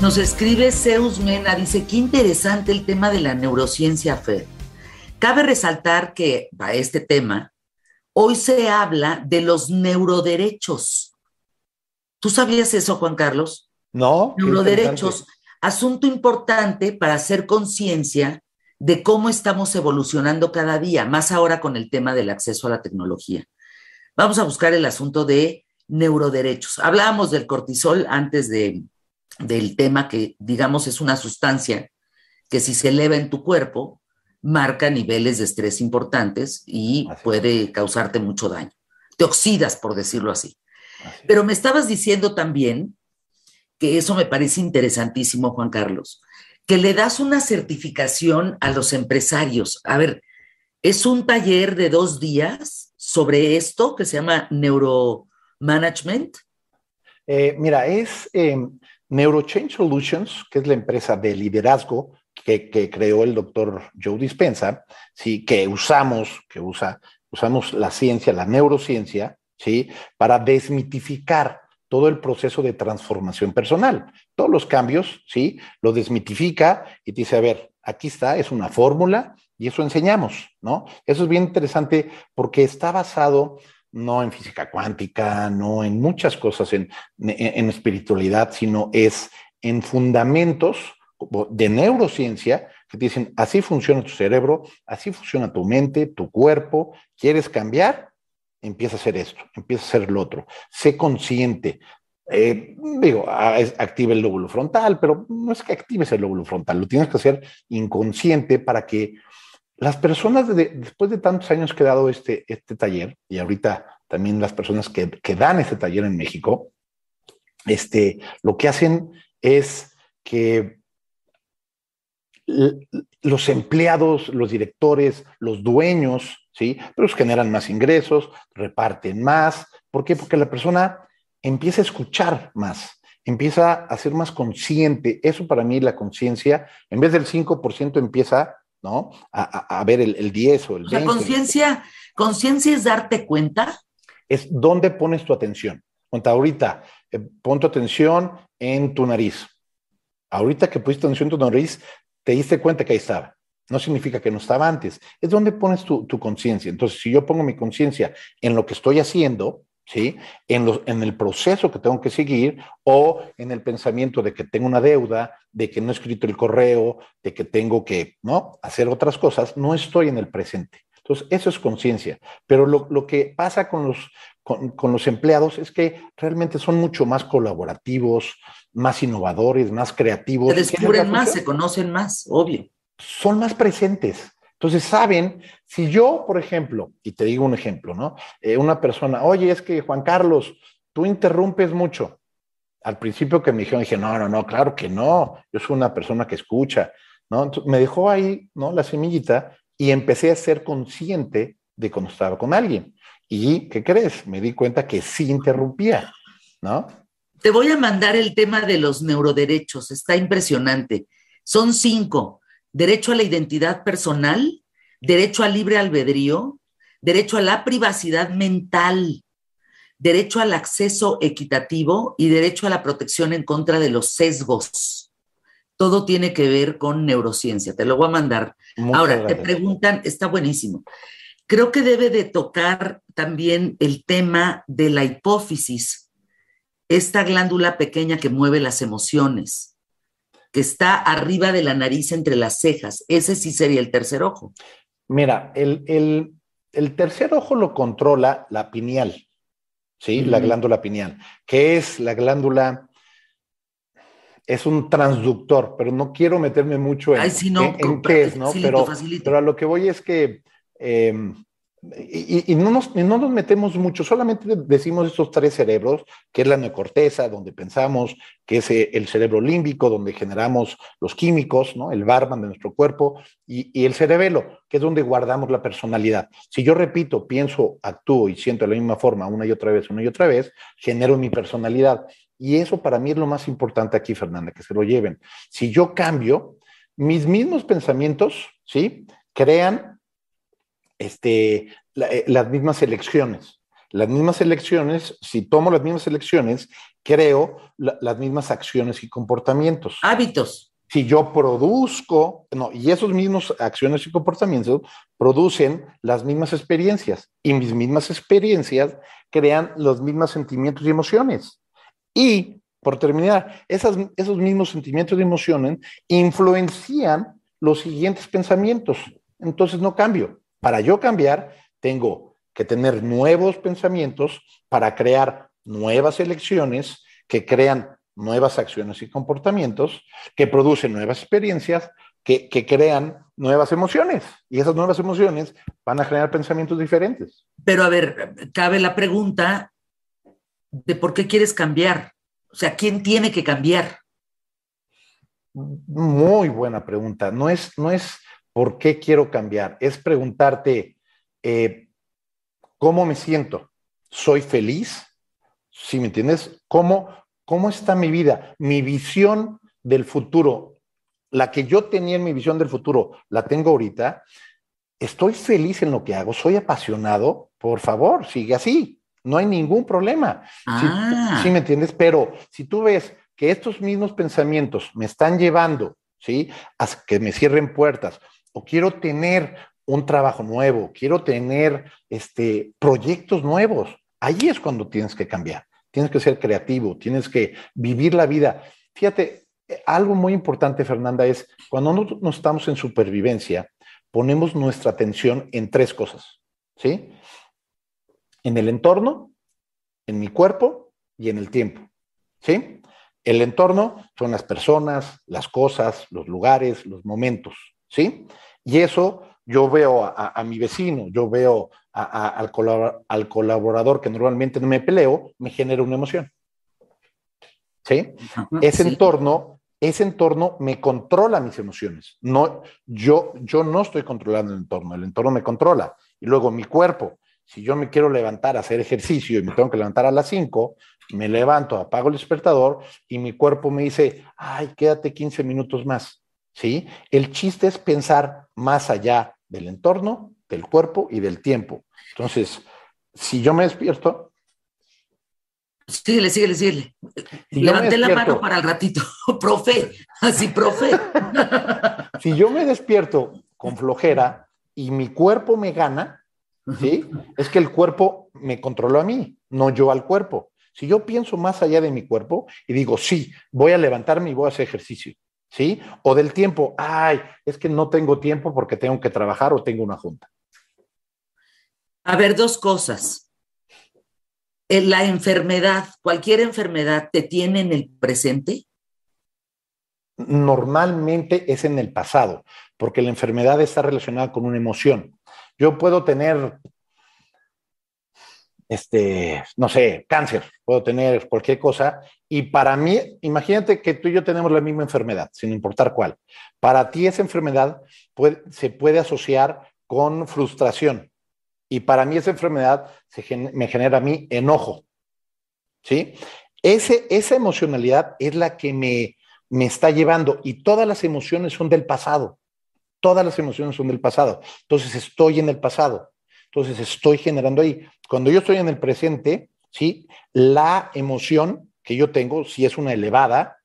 Nos escribe Zeus Mena, dice, qué interesante el tema de la neurociencia, Fer. Cabe resaltar que a este tema, hoy se habla de los neuroderechos. ¿Tú sabías eso, Juan Carlos? No. Neuroderechos, asunto importante para hacer conciencia de cómo estamos evolucionando cada día, más ahora con el tema del acceso a la tecnología. Vamos a buscar el asunto de neuroderechos. Hablábamos del cortisol antes de, del tema que, digamos, es una sustancia que si se eleva en tu cuerpo, marca niveles de estrés importantes y Así puede causarte mucho daño. Te oxidas, por decirlo así. Pero me estabas diciendo también, que eso me parece interesantísimo, Juan Carlos, que le das una certificación a los empresarios. A ver, es un taller de dos días sobre esto que se llama neuromanagement. Eh, mira, es eh, NeuroChange Solutions, que es la empresa de liderazgo que, creó el doctor Joe Dispensa, ¿sí? que usamos, que usa, usamos la ciencia, la neurociencia, ¿sí? para desmitificar todo el proceso de transformación personal. Todos los cambios, ¿sí? Lo desmitifica y dice, a ver, aquí está, es una fórmula y eso enseñamos, ¿no? Eso es bien interesante porque está basado no en física cuántica, no en muchas cosas, en, en espiritualidad, sino es en fundamentos de neurociencia que te dicen, así funciona tu cerebro, así funciona tu mente, tu cuerpo, ¿quieres cambiar? empieza a hacer esto, empieza a hacer lo otro. Sé consciente. Eh, digo, active el lóbulo frontal, pero no es que actives el lóbulo frontal, lo tienes que hacer inconsciente para que las personas, después de tantos años que he dado este, este taller, y ahorita también las personas que, que dan este taller en México, este, lo que hacen es que los empleados, los directores, los dueños, ¿sí? Pero generan más ingresos, reparten más. ¿Por qué? Porque la persona empieza a escuchar más, empieza a ser más consciente. Eso para mí, la conciencia, en vez del 5%, empieza, ¿no? A, ver el, 10 o el 20. La conciencia, conciencia es darte cuenta. Es dónde pones tu atención. Cuenta ahorita, eh, pon tu atención en tu nariz. Ahorita que pusiste atención en tu nariz, te diste cuenta que ahí estaba no significa que no estaba antes. Es donde pones tu, conciencia. Entonces, si yo pongo mi conciencia en lo que estoy haciendo, ¿sí? En, en el proceso que tengo que seguir o en el pensamiento de que tengo una deuda, de que no he escrito el correo, de que tengo que, ¿no? Hacer otras cosas, no estoy en el presente. Entonces, eso es conciencia. Pero lo, que pasa con los, con, los empleados es que realmente son mucho más colaborativos, más innovadores, más creativos. Se descubren más, se conocen más, obvio son más presentes. Entonces saben, si yo, por ejemplo, y te digo un ejemplo, ¿no? Eh, una persona, oye, es que Juan Carlos, tú interrumpes mucho. Al principio que me dijeron, dije, no, no, no, claro que no, yo soy una persona que escucha, ¿no? me dejó ahí, ¿no? La semillita y empecé a ser consciente de cuando estaba con alguien. Y, ¿qué crees? Me di cuenta que sí interrumpía, ¿no? Te voy a mandar el tema de los neuroderechos, está impresionante. Son cinco derecho a la identidad personal, derecho al libre albedrío, derecho a la privacidad mental, derecho al acceso equitativo y derecho a la protección en contra de los sesgos. Todo tiene que ver con neurociencia. Te lo voy a mandar. Ahora, te preguntan, está buenísimo. Creo que debe de tocar también el tema de la hipófisis, esta glándula pequeña que mueve las emociones que está arriba de la nariz entre las cejas. Ese sí sería el tercer ojo. Mira, el, tercer ojo lo controla la pineal, ¿sí? La glándula pineal, que es la glándula, es un transductor, pero no quiero meterme mucho en, qué es, ¿no? Pero, pero, a lo que voy es que em, y, no nos, no nos metemos mucho, solamente decimos estos tres cerebros, que es la neocorteza, donde pensamos, que es eh, el cerebro límbico, donde generamos los químicos, ¿no? el barman de nuestro cuerpo, y, el cerebelo, que es donde guardamos la personalidad. Si yo repito, pienso, actúo y siento de la misma forma una y otra vez, una y otra vez, genero mi personalidad. Y eso para mí es lo más importante aquí, Fernanda, que se lo lleven. Si yo cambio, mis mismos pensamientos, ¿sí? Crean este, eh, las mismas elecciones. Las mismas elecciones, si tomo las mismas elecciones, creo las mismas acciones y comportamientos. Hábitos. Si yo produzco, no, y esos mismos acciones y comportamientos producen las mismas experiencias y mis mismas experiencias crean los mismos sentimientos y emociones. Y, por terminar, esas, esos mismos sentimientos y emociones influencian los siguientes pensamientos. Entonces no cambio. Para yo cambiar, tengo que tener nuevos pensamientos para crear nuevas elecciones que crean nuevas acciones y comportamientos, que producen nuevas experiencias, que, crean nuevas emociones. Y esas nuevas emociones van a generar pensamientos diferentes. Pero a ver, cabe la pregunta de por qué quieres cambiar. O sea, ¿quién tiene que cambiar? Muy buena pregunta. No es, no es por qué quiero cambiar, es preguntarte eh, cómo me siento. ¿Soy feliz? ¿Sí me entiendes? ¿Cómo, ¿Cómo está mi vida? Mi visión del futuro, la que yo tenía en mi visión del futuro, la tengo ahorita. Estoy feliz en lo que hago, soy apasionado. Por favor, sigue así. No hay ningún problema. Ah. ¿Sí, me entiendes? Pero si tú ves que estos mismos pensamientos me están llevando, ¿sí? A que me cierren puertas o quiero tener un trabajo nuevo, quiero tener este, proyectos nuevos, ahí es cuando tienes que cambiar. Tienes que ser creativo, tienes que vivir la vida. Fíjate, algo muy importante, Fernanda, es cuando no estamos en supervivencia, ponemos nuestra atención en tres cosas, ¿sí? En el entorno, en mi cuerpo y en el tiempo, ¿sí? El entorno son las personas, las cosas, los lugares, los momentos, ¿sí? Y eso yo veo a, mi vecino, yo veo al, al, colaborador que normalmente no me peleo, me genera una emoción. ¿Sí? ese entorno, ese entorno me controla mis emociones. No, yo, yo no estoy controlando el entorno, el entorno me controla. Y luego mi cuerpo, si yo me quiero levantar a hacer ejercicio y me tengo que levantar a las 5, me levanto, apago el despertador y mi cuerpo me dice, ay, quédate 15 minutos más. ¿Sí? El chiste es pensar más allá del entorno, del cuerpo y del tiempo. Entonces, si yo me despierto. Síguele, síguele, síguele. Levanté la mano para el ratito. *laughs* profe, así, profe. *laughs* si yo me despierto con flojera y mi cuerpo me gana, ¿sí? Es que el cuerpo me controló a mí, no yo al cuerpo. Si yo pienso más allá de mi cuerpo y digo, sí, voy a levantarme y voy a hacer ejercicio, ¿sí? O del tiempo, ay, es que no tengo tiempo porque tengo que trabajar o tengo una junta. A ver, dos cosas. Eh, la enfermedad, cualquier enfermedad, ¿te tiene en el presente? Normalmente es en el pasado, porque la enfermedad está relacionada con una emoción. Yo puedo tener este, no sé, cáncer, puedo tener cualquier cosa. Y para mí, imagínate que tú y yo tenemos la misma enfermedad, sin importar cuál. Para ti esa enfermedad se puede asociar con frustración. Y para mí esa enfermedad me genera a mí enojo. ¿Sí? Ese, esa emocionalidad es la que me, me está llevando y todas las emociones son del pasado. Todas las emociones son del pasado. Entonces estoy en el pasado. Entonces estoy generando ahí. Cuando yo estoy en el presente, ¿sí? La emoción que yo tengo, si es una elevada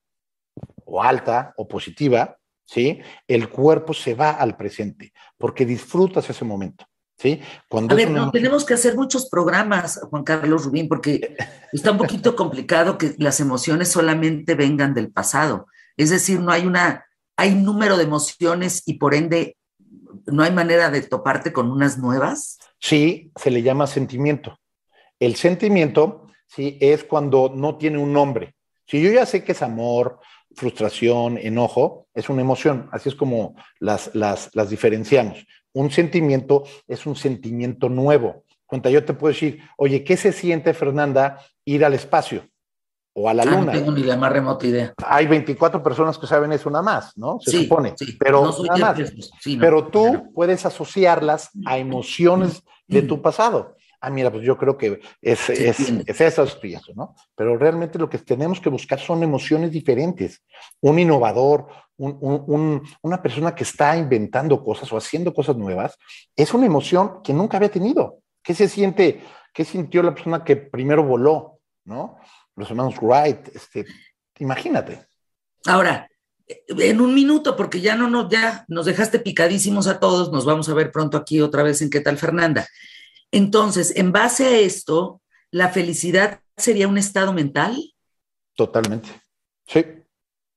o alta o positiva, ¿sí? El cuerpo se va al presente porque disfrutas ese momento. ¿Sí? Cuando a ver, no, tenemos que hacer muchos programas, Juan Carlos Rubín, porque *laughs* está un poquito complicado que las emociones solamente vengan del pasado. Es decir, no hay una, hay número de emociones y por ende no hay manera de toparte con unas nuevas. Sí, se le llama sentimiento. El sentimiento, sí, es cuando no tiene un nombre. Si yo ya sé que es amor, frustración, enojo, es una emoción. Así es como las, las, las diferenciamos. Un sentimiento es un sentimiento nuevo. Cuenta, yo te puedo decir, oye, ¿qué se siente, Fernanda, ir al espacio? o a la ah, luna. No tengo ni la más remota idea. Hay 24 personas que saben eso nada más, ¿no? Se supone. pero nada más. pero tú puedes asociarlas a emociones de tu pasado. Ah, mira, pues yo creo que es, es, es, eso, es eso, ¿no? Pero realmente lo que tenemos que buscar son emociones diferentes. Un innovador, un, un, una persona que está inventando cosas o haciendo cosas nuevas, es una emoción que nunca había tenido. ¿Qué se siente? ¿Qué sintió la persona que primero voló? ¿No? los hermanos Wright, este, imagínate. Ahora, en un minuto, porque ya no, no, ya nos dejaste picadísimos a todos, nos vamos a ver pronto aquí otra vez en qué tal Fernanda. Entonces, en base a esto, ¿la felicidad sería un estado mental? Totalmente, sí,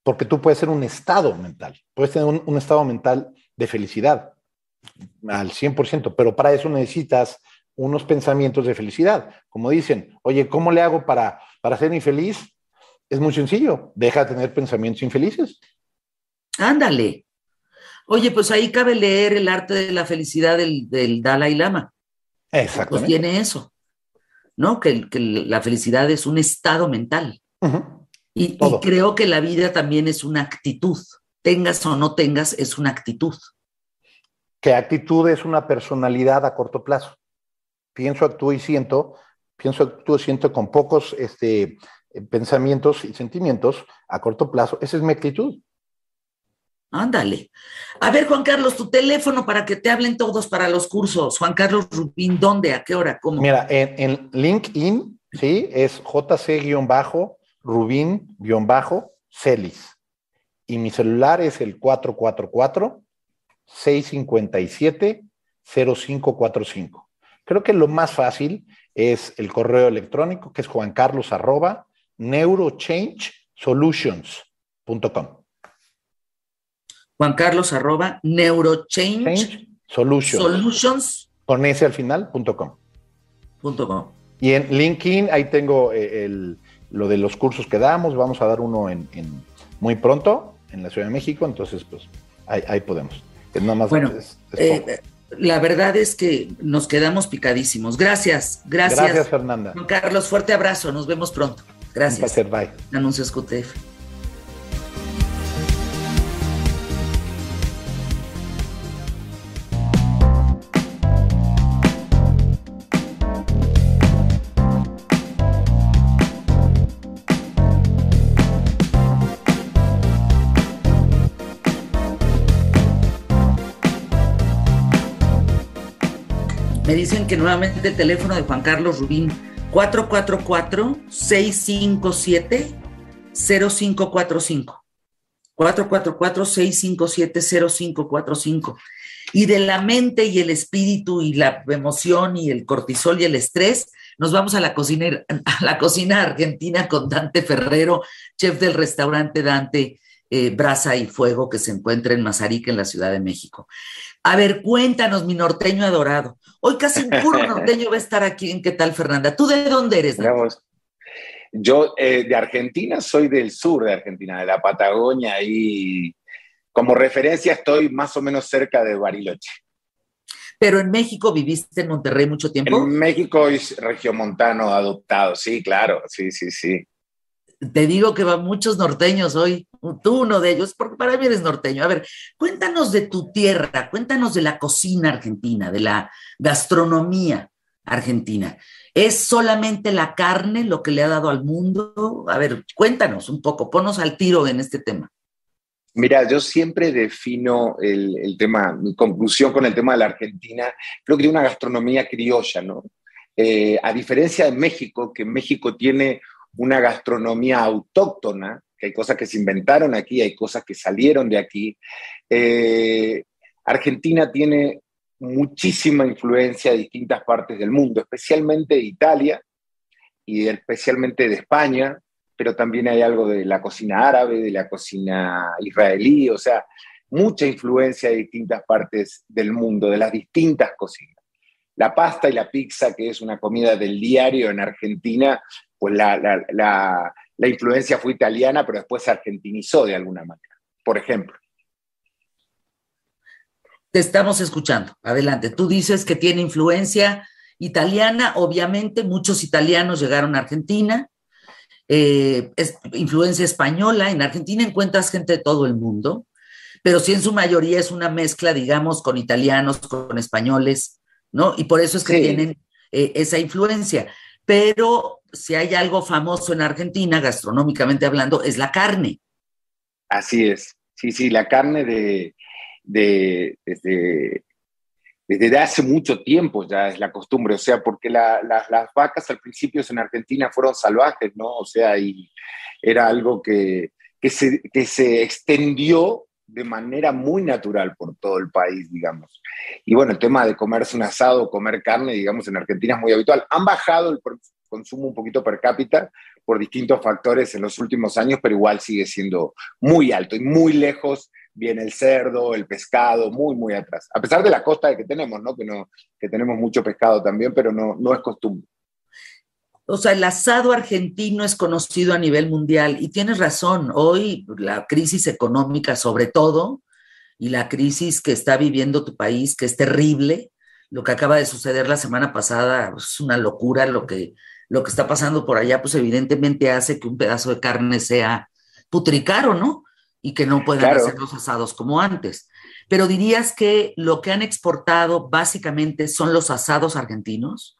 porque tú puedes ser un estado mental, puedes tener un, un estado mental de felicidad al 100%, pero para eso necesitas unos pensamientos de felicidad. Como dicen, oye, ¿cómo le hago para, para ser infeliz? Es muy sencillo, deja de tener pensamientos infelices. Ándale. Oye, pues ahí cabe leer el arte de la felicidad del, Dalai Lama. Exacto. Pues tiene eso, ¿no? Que, la felicidad es un estado mental. y, y, creo que la vida también es una actitud. tengas o no tengas, es una actitud. ¿Qué actitud es una personalidad a corto plazo? Pienso, actúo y siento, pienso, actúo y siento con pocos este, pensamientos y sentimientos a corto plazo. Esa es mi actitud. Ándale. A ver, Juan Carlos, tu teléfono para que te hablen todos para los cursos. Juan Carlos Rubín, ¿dónde? ¿A qué hora? ¿Cómo? Mira, en, LinkedIn, sí, es JC-Rubín-Celis. Y mi celular es el 444-657-0545. Creo que lo más fácil es el correo electrónico, que es juancarlos arroba neurochangesolutions.com. Juan Carlos arroba neurochange solutions, con ese al final, punto com. Y en LinkedIn, ahí tengo eh, el, lo de los cursos que damos. Vamos a dar uno en, muy pronto en la Ciudad de México, entonces, pues ahí, podemos. nada más bueno, eh, la verdad es que nos quedamos picadísimos. Gracias, gracias. Gracias, Fernanda. Juan Carlos, fuerte abrazo. Nos vemos pronto. Gracias. Un placer, bye. Anuncios QTF. Dicen que nuevamente el teléfono de Juan Carlos Rubín 444-657-0545. 444-657-0545. Y de la mente y el espíritu y la emoción y el cortisol y el estrés, nos vamos a la cocina, a la cocina argentina con Dante Ferrero, chef del restaurante Dante eh, Brasa y Fuego que se encuentra en Mazarica, en la Ciudad de México. A ver, cuéntanos, mi norteño adorado. Hoy casi un puro norteño va a estar aquí en ¿Qué tal, Fernanda? ¿Tú de dónde eres? Yo eh, de Argentina, soy del sur de Argentina, de la Patagonia, y como referencia estoy más o menos cerca de Bariloche. Pero en México viviste en Monterrey mucho tiempo. En México es regiomontano adoptado, sí, claro, sí, sí, sí te digo que van muchos norteños hoy, tú uno de ellos, porque para mí eres norteño. A ver, cuéntanos de tu tierra, cuéntanos de la cocina argentina, de la gastronomía argentina. ¿Es solamente la carne lo que le ha dado al mundo? A ver, cuéntanos un poco, ponos al tiro en este tema. Mira, yo siempre defino el, tema, mi conclusión con el tema de la Argentina, creo que tiene una gastronomía criolla, ¿no? Eh, a diferencia de México, que México tiene una gastronomía autóctona, que hay cosas que se inventaron aquí, hay cosas que salieron de aquí. Eh, Argentina tiene muchísima influencia de distintas partes del mundo, especialmente de Italia y especialmente de España, pero también hay algo de la cocina árabe, de la cocina israelí, o sea, mucha influencia de distintas partes del mundo, de las distintas cocinas. La pasta y la pizza, que es una comida del diario en Argentina, pues la, influencia fue italiana, pero después se argentinizó de alguna manera, por ejemplo. Te estamos escuchando. Adelante. Tú dices que tiene influencia italiana. Obviamente, muchos italianos llegaron a Argentina. Eh, influencia española. En Argentina encuentras gente de todo el mundo, pero sí en su mayoría es una mezcla, digamos, con italianos, con españoles, ¿no? Y por eso es que tienen eh, esa influencia. Pero si hay algo famoso en Argentina, gastronómicamente hablando, es la carne. Así es, sí, sí, la carne de, desde, desde, hace mucho tiempo ya es la costumbre, o sea, porque las vacas al principio en Argentina fueron salvajes, ¿no? O sea, y era algo que, que, se, que se extendió de manera muy natural por todo el país, digamos. Y bueno, el tema de comerse un asado, comer carne, digamos, en Argentina es muy habitual. Han bajado el, consumo un poquito per cápita por distintos factores en los últimos años, pero igual sigue siendo muy alto y muy lejos viene el cerdo, el pescado, muy, muy atrás. A pesar de la costa que tenemos. Que, no, que tenemos mucho pescado también, pero no, no es costumbre. O sea, el asado argentino es conocido a nivel mundial y tienes razón, hoy la crisis económica sobre todo y la crisis que está viviendo tu país, que es terrible, lo que acaba de suceder la semana pasada es una locura lo que lo que está pasando por allá, pues evidentemente hace que un pedazo de carne sea putricaro, ¿no? y que no puedan hacer los asados como antes. Pero dirías que lo que han exportado básicamente son los asados argentinos.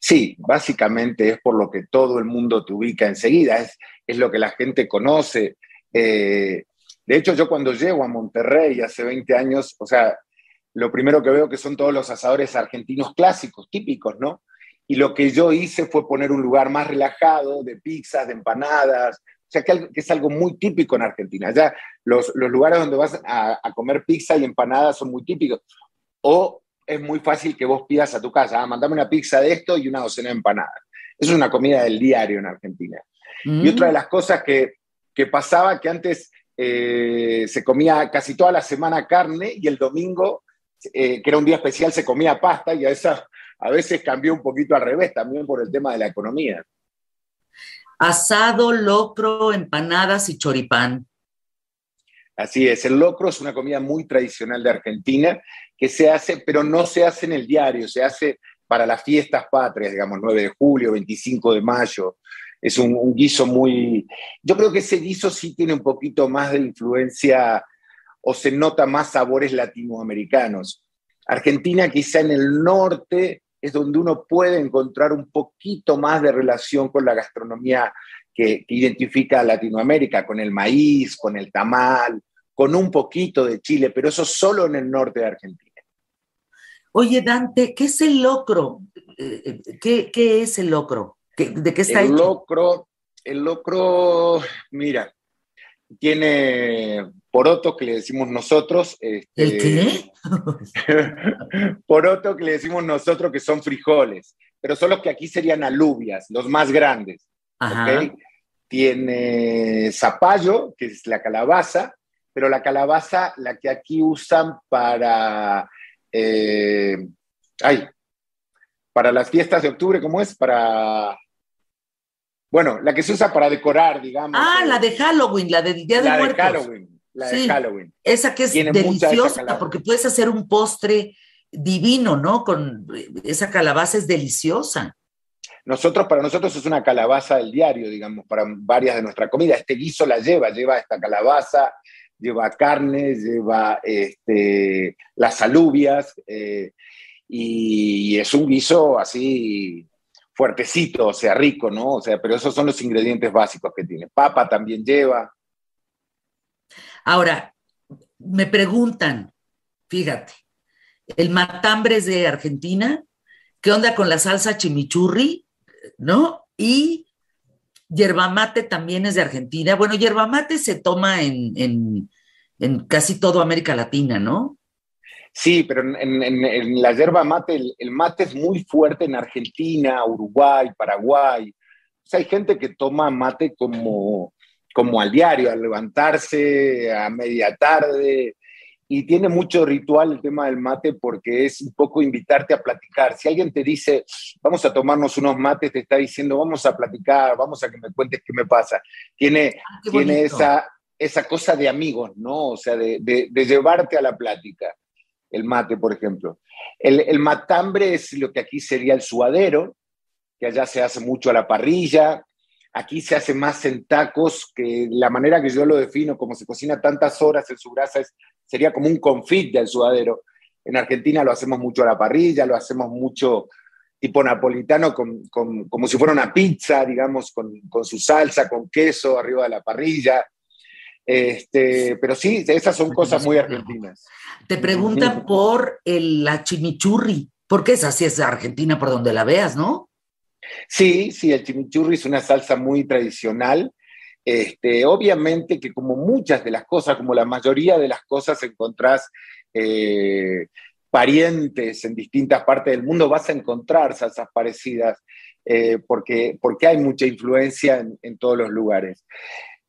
Sí, básicamente es por lo que todo el mundo te ubica enseguida, es, es lo que la gente conoce. Eh, de hecho, yo cuando llego a Monterrey hace 20 años, o sea, lo primero que veo que son todos los asadores argentinos clásicos, típicos, ¿no? Y lo que yo hice fue poner un lugar más relajado de pizzas, de empanadas, o sea, que, es algo muy típico en Argentina. Ya los, los lugares donde vas a, a, comer pizza y empanadas son muy típicos. O es muy fácil que vos pidas a tu casa, ah, mandame una pizza de esto y una docena de empanadas. Es una comida del diario en Argentina. Y otra de las cosas que, que pasaba, que antes eh, se comía casi toda la semana carne y el domingo, eh, que era un día especial, se comía pasta y a, esa, a veces cambió un poquito al revés, también por el tema de la economía. Asado, locro, empanadas y choripán. Así es, el locro es una comida muy tradicional de Argentina que se hace, pero no se hace en el diario, se hace para las fiestas patrias, digamos, 9 de julio, 25 de mayo. Es un, guiso muy... Yo creo que ese guiso sí tiene un poquito más de influencia o se nota más sabores latinoamericanos. Argentina quizá en el norte es donde uno puede encontrar un poquito más de relación con la gastronomía que, identifica a Latinoamérica, con el maíz, con el tamal, con un poquito de Chile, pero eso solo en el norte de Argentina. Oye, Dante, ¿qué es el locro? Eh, ¿Qué, es el locro? ¿De qué está el hecho? Locro, el locro, mira, tiene poroto que le decimos nosotros. Este, ¿El qué? *laughs* poroto que le decimos nosotros que son frijoles, pero son los que aquí serían alubias, los más grandes. Tiene zapallo, que es la calabaza, pero la calabaza, la que aquí usan para, eh, ay, para las fiestas de octubre, ¿cómo es? Para, bueno, la que se usa para decorar, digamos. Ah, eh, la de Halloween, la de Día de la Muertos. De Halloween, la de Halloween. Esa que es deliciosa, porque puedes hacer un postre divino, ¿no? Con esa calabaza es deliciosa. Nosotros, para nosotros es una calabaza del diario, digamos, para varias de nuestras comidas. Este guiso la lleva, lleva esta calabaza, lleva carne, lleva este, las alubias, eh, y es un guiso así fuertecito, o sea, rico, ¿no? O sea, pero esos son los ingredientes básicos que tiene. Papa también lleva. Ahora, me preguntan, fíjate, el matambre es de Argentina, ¿qué onda con la salsa chimichurri? ¿no? Y yerba mate también es de Argentina. Bueno, yerba mate se toma en, casi toda América Latina, ¿no? Sí, pero en, la yerba mate, el, mate es muy fuerte en Argentina, Uruguay, Paraguay. O sea, hay gente que toma mate como, como al diario, al levantarse a media tarde, y tiene mucho ritual el tema del mate porque es un poco invitarte a platicar. Si alguien te dice, vamos a tomarnos unos mates, te está diciendo, vamos a platicar, vamos a que me cuentes qué me pasa. Tiene, ah, tiene esa, esa cosa de amigos, ¿no? O sea, de, llevarte a la plática. El mate, por ejemplo. El, matambre es lo que aquí sería el suadero, que allá se hace mucho a la parrilla, aquí se hace más en tacos, que la manera que yo lo defino, como se cocina tantas horas en su grasa, es sería como un confit del sudadero. En Argentina lo hacemos mucho a la parrilla, lo hacemos mucho tipo napolitano, como si fuera una pizza, digamos, con, su salsa, con queso arriba de la parrilla. Este, pero sí, esas son cosas muy argentinas. Te preguntan por el, la chimichurri, porque es así, es Argentina por donde la veas, ¿no? Sí, sí, el chimichurri es una salsa muy tradicional este, obviamente que como muchas de las cosas, como la mayoría de las cosas, encontrás eh, parientes en distintas partes del mundo, vas a encontrar salsas parecidas eh, porque, porque hay mucha influencia en, todos los lugares.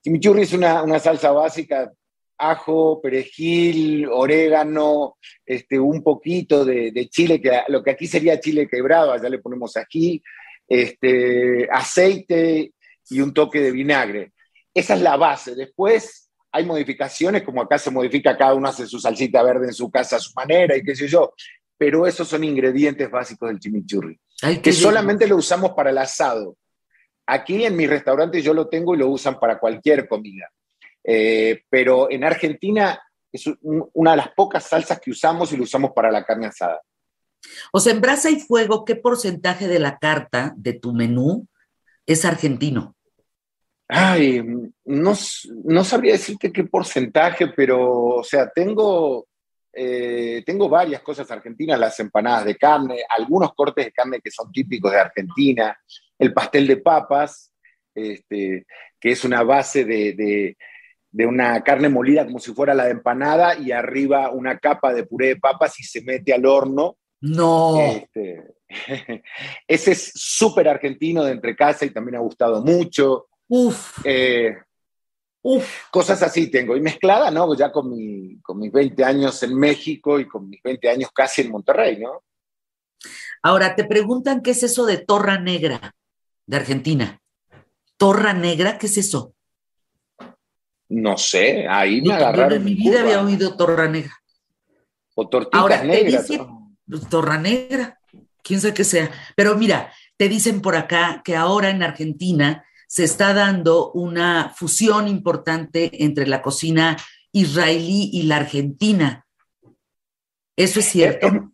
Chimichurri es una, salsa básica, ajo, perejil, orégano, este, un poquito de, chile, que lo que aquí sería chile quebrado, allá le ponemos aquí, este, aceite y un toque de vinagre. Esa es la base. Después hay modificaciones, como acá se modifica, cada uno hace su salsita verde en su casa a su manera y qué sé yo, pero esos son ingredientes básicos del chimichurri, que solamente lo usamos para el asado. Aquí en mi restaurante yo lo tengo y lo usan para cualquier comida. Eh, pero en Argentina es una de las pocas salsas que usamos y lo usamos para la carne asada. O sea, en Brasa y Fuego, ¿qué porcentaje de la carta de tu menú es argentino? Ay, no, no sabría decirte qué porcentaje, pero, o sea, tengo, eh, tengo varias cosas argentinas, las empanadas de carne, algunos cortes de carne que son típicos de Argentina, el pastel de papas, este, que es una base de, de, una carne molida como si fuera la de empanada y arriba una capa de puré de papas y se mete al horno. No. Este, *laughs* ese es súper argentino de entre casa y también ha gustado mucho. Uf. Eh, Uf. Cosas así tengo. Y mezclada, ¿no? Ya con, mi, con mis 20 años en México y con mis 20 años casi en Monterrey, ¿no? Ahora, te preguntan qué es eso de torra negra de Argentina. ¿Torra negra? ¿Qué es eso? No sé, ahí me agarraron. en mi vida había oído torra negra. O tortillas negras. Pues, torra negra, quién sabe qué sea. Pero mira, te dicen por acá que ahora en Argentina se está dando una fusión importante entre la cocina israelí y la argentina. ¿Eso es cierto?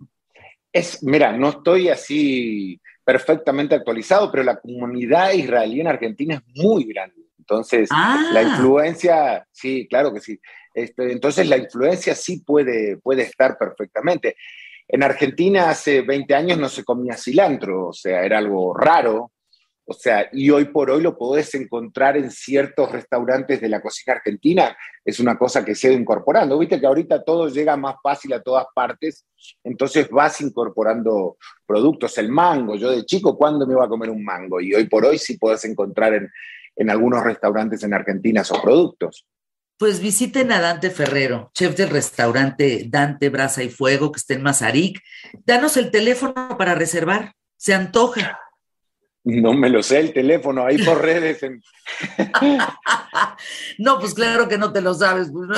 Es, mira, no estoy así perfectamente actualizado, pero la comunidad israelí en Argentina es muy grande. Entonces, la ah. influencia, sí, claro que sí. Este, entonces, la influencia sí puede, puede estar perfectamente. En Argentina hace 20 años no se comía cilantro, o sea, era algo raro. O sea, y hoy por hoy lo podés encontrar en ciertos restaurantes de la cocina argentina. Es una cosa que se ha incorporando. Viste que ahorita todo llega más fácil a todas partes, entonces vas incorporando productos. El mango, yo de chico, ¿cuándo me iba a comer un mango? Y hoy por hoy sí podés encontrar en, en algunos restaurantes en Argentina esos productos. Pues visiten a Dante Ferrero, chef del restaurante Dante Brasa y Fuego, que está en Mazarik. Danos el teléfono para reservar. Se antoja. No me lo sé el teléfono, ahí por redes. *laughs* no, pues claro que no te lo sabes. Pues,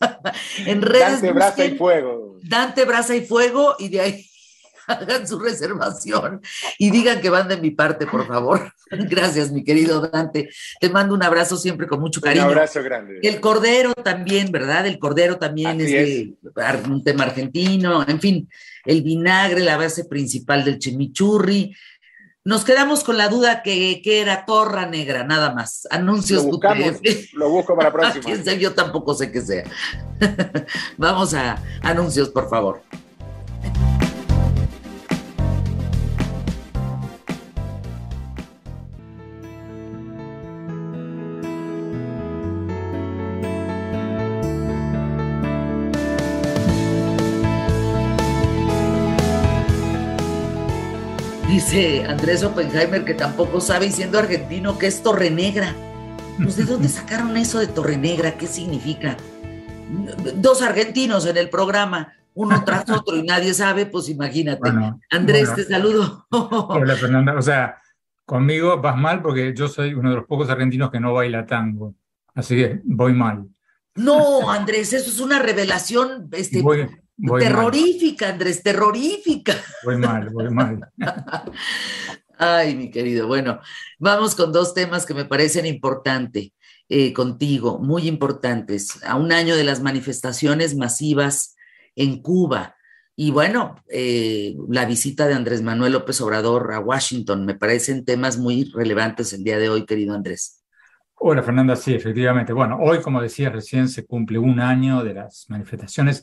*laughs* en redes. Dante Brasa y Fuego. Dante Brasa y Fuego y de ahí *laughs* hagan su reservación y digan que van de mi parte, por favor. Gracias, mi querido Dante. Te mando un abrazo siempre con mucho cariño. Un abrazo grande. El cordero también, ¿verdad? El cordero también es, de un tema argentino. En fin, el vinagre, la base principal del chimichurri. Nos quedamos con la duda que, era Torra Negra, nada más. Anuncios. Lo buscamos, lo busco para la *laughs* próxima. Yo tampoco sé qué sea. *laughs* Vamos a anuncios, por favor. Dice Andrés Oppenheimer que tampoco sabe, y siendo argentino, que es Torre Negra. Pues, ¿de dónde *laughs* sacaron eso de Torre Negra? ¿Qué significa? Dos argentinos en el programa, uno tras otro y nadie sabe, pues imagínate. Andrés, te saludo. Hola, Fernanda. O sea, conmigo vas mal porque yo soy uno de los pocos argentinos que no baila tango. Así que voy mal. No, Andrés, eso es una revelación este, terrorífica, Andrés, terrorífica. Voy mal, voy mal. Ay, mi querido. Bueno, vamos con dos temas que me parecen importantes eh, contigo, muy importantes. A un año de las manifestaciones masivas en Cuba. Y bueno, eh, la visita de Andrés Manuel López Obrador a Washington, me parecen temas muy relevantes el día de hoy, querido Andrés. Hola Fernanda, sí, efectivamente. Bueno, hoy, como decía recién, se cumple un año de las manifestaciones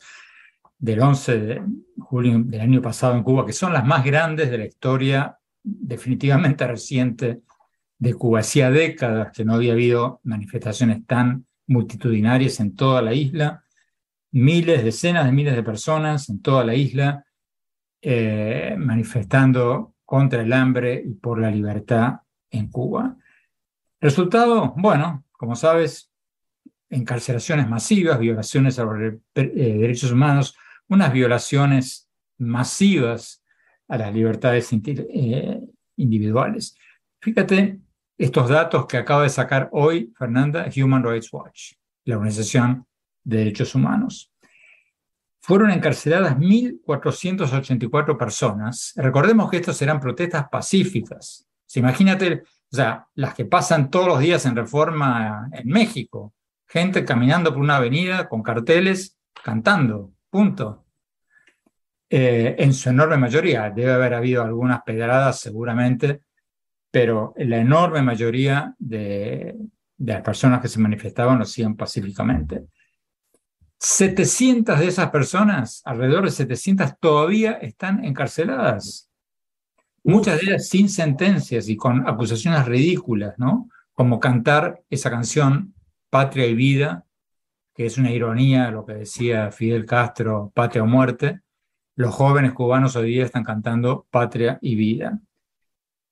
del 11 de julio del año pasado en Cuba, que son las más grandes de la historia definitivamente reciente de Cuba. Hacía décadas que no había habido manifestaciones tan multitudinarias en toda la isla, miles, decenas de miles de personas en toda la isla eh, manifestando contra el hambre y por la libertad en Cuba. Resultado, bueno, como sabes, encarcelaciones masivas, violaciones a los eh, derechos humanos, unas violaciones masivas a las libertades eh, individuales. Fíjate estos datos que acaba de sacar hoy Fernanda Human Rights Watch, la Organización de Derechos Humanos. Fueron encarceladas 1.484 personas. Recordemos que estos eran protestas pacíficas. imagínate, o sea, las que pasan todos los días en reforma en México, gente caminando por una avenida con carteles cantando, punto. Eh, en su enorme mayoría, debe haber habido algunas pedradas seguramente, pero la enorme mayoría de, de las personas que se manifestaban lo hacían pacíficamente. 700 de esas personas, alrededor de 700, todavía están encarceladas. Muchas de ellas sin sentencias y con acusaciones ridículas, ¿no? Como cantar esa canción Patria y Vida, que es una ironía lo que decía Fidel Castro, Patria o Muerte. Los jóvenes cubanos hoy día están cantando Patria y Vida.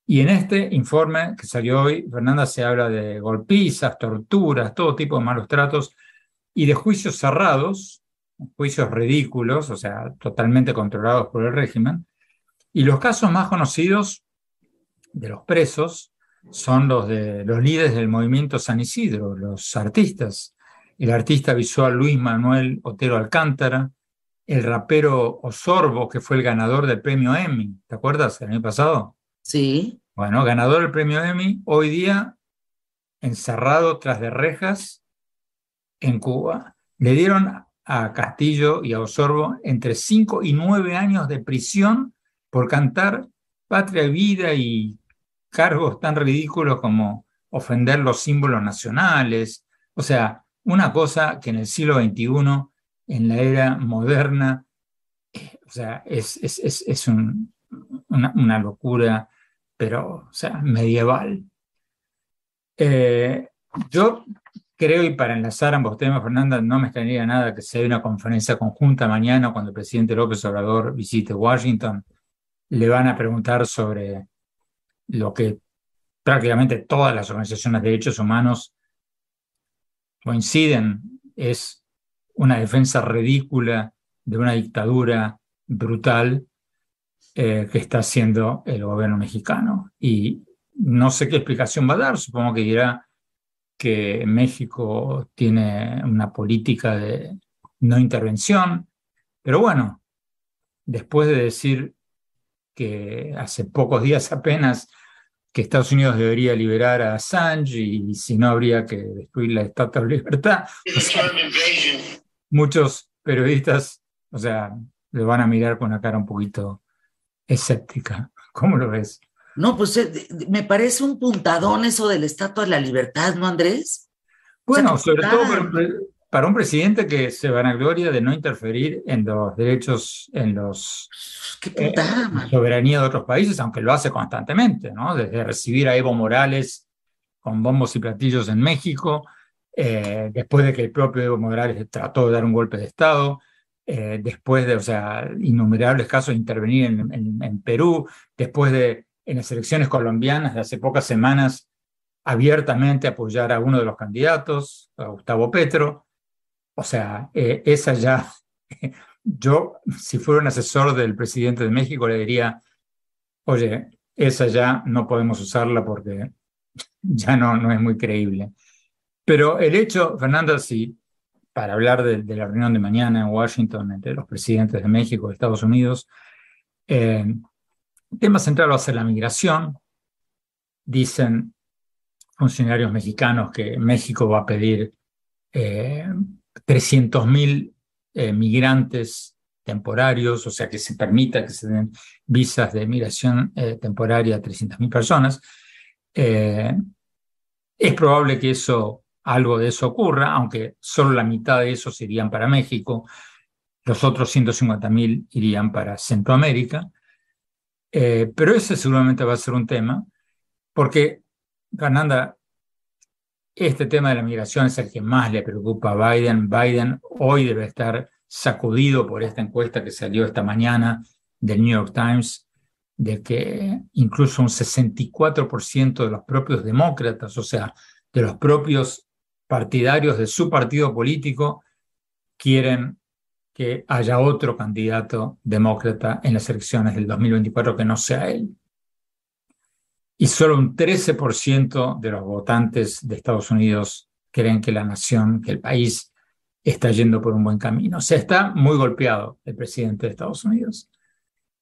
Y en este informe que salió hoy, Fernanda, se habla de golpizas, torturas, todo tipo de malos tratos y de juicios cerrados, juicios ridículos, o sea, totalmente controlados por el régimen. Y los casos más conocidos de los presos son los de los líderes del movimiento San Isidro, los artistas. El artista visual Luis Manuel Otero Alcántara, el rapero Osorbo, que fue el ganador del premio Emmy, ¿te acuerdas? El año pasado. Sí. Bueno, ganador del premio Emmy, hoy día encerrado tras de rejas en Cuba. Le dieron a Castillo y a Osorbo entre 5 y 9 años de prisión por cantar Patria y Vida y cargos tan ridículos como ofender los símbolos nacionales. O sea, una cosa que en el siglo XXI, en la era moderna, eh, o sea, es, es, es, una, una, locura, pero, o sea, medieval. Eh, yo creo, y para enlazar ambos temas, Fernanda, no me extrañaría nada que sea una conferencia conjunta mañana cuando el presidente López Obrador visite Washington. Le van a preguntar sobre lo que prácticamente todas las organizaciones de derechos humanos coinciden, es una defensa ridícula de una dictadura brutal eh, que está haciendo el gobierno mexicano. Y no sé qué explicación va a dar, supongo que dirá que México tiene una política de no intervención, pero bueno, después de decir que hace pocos días apenas que Estados Unidos debería liberar a Assange y, si no habría que destruir la Estatua de Libertad. *laughs* muchos periodistas, o sea, le van a mirar con una cara un poquito escéptica. *laughs* ¿Cómo lo ves? No, pues eh, me parece un puntadón eso de la Estatua de la Libertad, ¿no, Andrés? Bueno, sobre todo para, un presidente que se vanagloria de no interferir en los derechos, en los Qué putada, eh, soberanía de otros países, aunque lo hace constantemente, ¿no? Desde recibir a Evo Morales con bombos y platillos en México, eh, después de que el propio Evo Morales trató de dar un golpe de Estado, después de, o sea, innumerables casos de intervenir en, en Perú, después de en las elecciones colombianas de hace pocas semanas abiertamente apoyar a uno de los candidatos, a Gustavo Petro. O sea, eh, esa ya, *laughs* yo si fuera un asesor del presidente de México le diría, oye, esa ya no podemos usarla porque *laughs* ya no, no es muy creíble. Pero el hecho, Fernanda, si para hablar de, la reunión de mañana en Washington entre los presidentes de México y Estados Unidos, eh, el tema central va a ser la migración. Dicen funcionarios mexicanos que México va a pedir eh, 300.000 eh, migrantes temporarios, o sea, que se permita que se den visas de migración eh, temporaria a 300.000 personas. Eh, es probable que eso, algo de eso ocurra, aunque solo la mitad de esos irían para México, los otros 150.000 irían para Centroamérica. Eh, pero ese seguramente va a ser un tema, porque, Fernanda, este tema de la migración es el que más le preocupa a Biden. Biden hoy debe estar sacudido por esta encuesta que salió esta mañana del New York Times, de que incluso un 64% de los propios demócratas, o sea, de los propios partidarios de su partido político, quieren que haya otro candidato demócrata en las elecciones del 2024 que no sea él. Y solo un 13% de los votantes de Estados Unidos creen que la nación, que el país está yendo por un buen camino. O sea, está muy golpeado el presidente de Estados Unidos.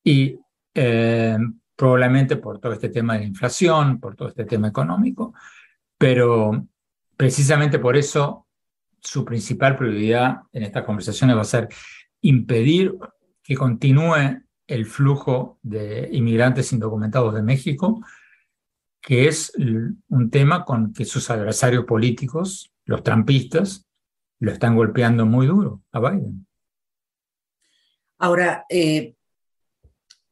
Y eh, probablemente por todo este tema de la inflación, por todo este tema económico. Pero precisamente por eso su principal prioridad en estas conversaciones va a ser impedir que continúe el flujo de inmigrantes indocumentados de México, que es un tema con que sus adversarios políticos, los trampistas, lo están golpeando muy duro a Biden. Ahora, eh,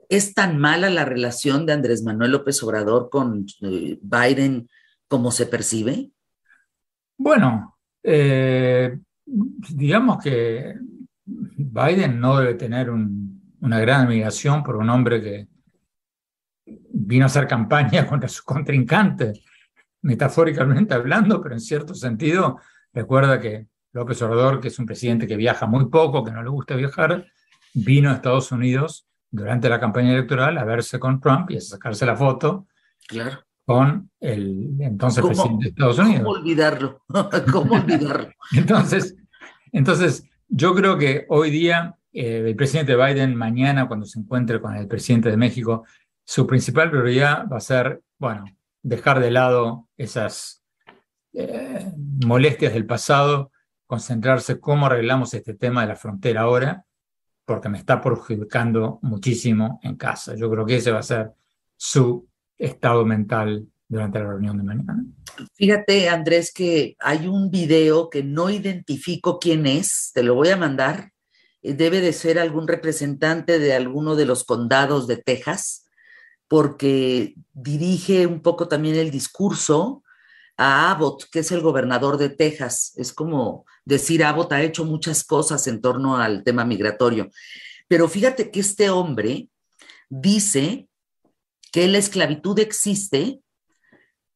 ¿es tan mala la relación de Andrés Manuel López Obrador con eh, Biden como se percibe? Bueno, eh, digamos que Biden no debe tener una gran admiración por un hombre que vino a hacer campaña *laughs* contra sus contrincantes, metafóricamente hablando, pero en cierto sentido, recuerda que López Obrador, que es un presidente que viaja muy poco, que no le gusta viajar, vino a Estados Unidos durante la campaña electoral a verse con Trump y a sacarse la foto claro. con el entonces presidente de Estados Unidos. ¿Cómo olvidarlo? *laughs* ¿Cómo olvidarlo? *laughs* entonces, entonces, yo creo que hoy día eh, el presidente Biden, mañana cuando se encuentre con el presidente de México, su principal prioridad va a ser, bueno, dejar de lado esas eh, molestias del pasado, concentrarse cómo arreglamos este tema de la frontera ahora porque me está perjudicando muchísimo en casa. Yo creo que ese va a ser su estado mental durante la reunión de mañana. Fíjate, Andrés, que hay un video que no identifico quién es, te lo voy a mandar. Eh, debe de ser algún representante de alguno de los condados de Texas, porque dirige un poco también el discurso a Abbott, que es el gobernador de Texas. Es como decir, Abbott ha hecho muchas cosas en torno al tema migratorio. Pero fíjate que este hombre dice que la esclavitud existe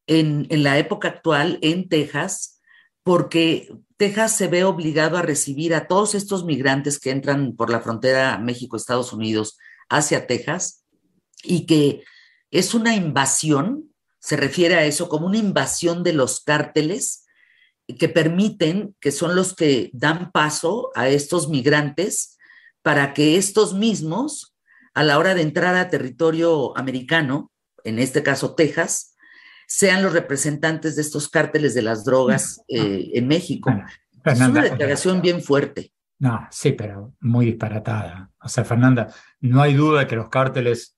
en, en la época actual en Texas porque Texas se ve obligado a recibir a todos estos migrantes que entran por la frontera México-Estados Unidos hacia Texas y que es una invasión se refiere a eso como una invasión de los cárteles que permiten, que son los que dan paso a estos migrantes para que estos mismos, a la hora de entrar a territorio americano, en este caso Texas, sean los representantes de estos cárteles de las drogas eh, en México. es una declaración bien fuerte. No, sí, pero muy disparatada. O sea, Fernanda, no hay duda de que los cárteles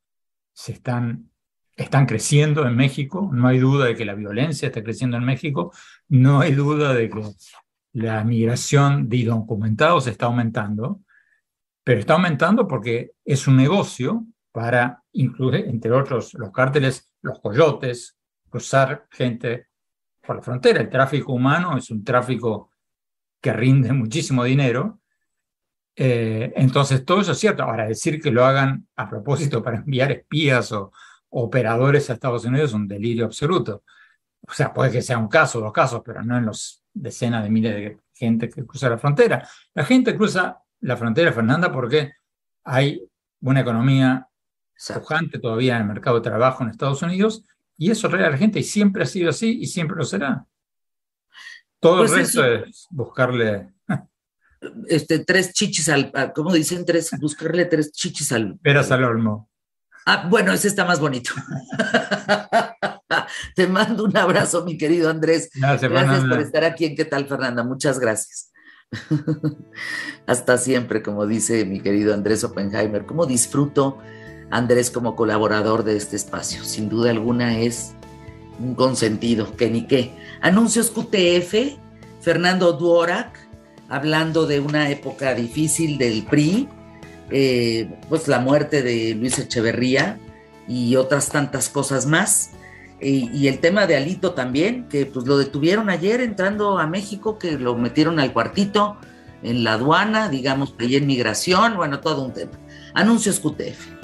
se están están creciendo en México, no hay duda de que la violencia está creciendo en México, no hay duda de que la migración de indocumentados está aumentando, pero está aumentando porque es un negocio para incluir, entre otros, los cárteles, los coyotes, cruzar gente por la frontera. El tráfico humano es un tráfico que rinde muchísimo dinero. Eh, entonces, todo eso es cierto. Ahora, decir que lo hagan a propósito para *laughs* enviar espías o, operadores a Estados Unidos es un delirio absoluto. O sea, puede que sea un caso, dos casos, pero no en los decenas de miles de gente que cruza la frontera. La gente cruza la frontera, Fernanda, porque hay una economía pujante todavía en el mercado de trabajo en Estados Unidos y eso atrae a la gente y siempre ha sido así y siempre lo será. Todo el pues resto es buscarle este, tres chichis al, ¿cómo dicen? Tres, buscarle tres chichis al. Peras al olmo. Ah, bueno, ese está más bonito. *laughs* Te mando un abrazo, mi querido Andrés. Gracias, gracias por estar aquí en ¿Qué tal, Fernanda? Muchas gracias. *laughs* Hasta siempre, como dice mi querido Andrés Oppenheimer. ¿Cómo disfruto, Andrés, como colaborador de este espacio? Sin duda alguna es un consentido, que ni qué. Anuncios QTF, Fernando Duorak, hablando de una época difícil del PRI eh, pues la muerte de Luis Echeverría y otras tantas cosas más. Y, el tema de Alito también, que pues lo detuvieron ayer entrando a México, que lo metieron al cuartito en la aduana, digamos, ahí en migración, bueno, todo un tema. Anuncios QTF.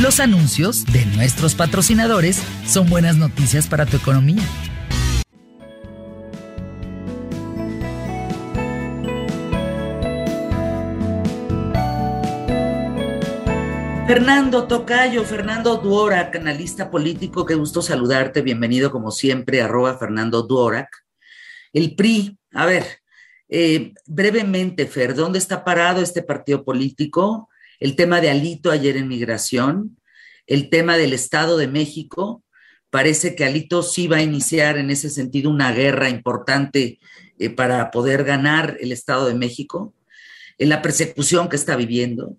Los anuncios de nuestros patrocinadores son buenas noticias para tu economía. Fernando Tocayo, Fernando Duorak, analista político, qué gusto saludarte, bienvenido como siempre, arroba Fernando Duorak. El PRI, a ver, eh, brevemente, Fer, ¿dónde está parado este partido político? El tema de Alito ayer en migración, el tema del Estado de México. Parece que Alito sí va a iniciar en ese sentido una guerra importante eh, para poder ganar el Estado de México, la persecución que está viviendo,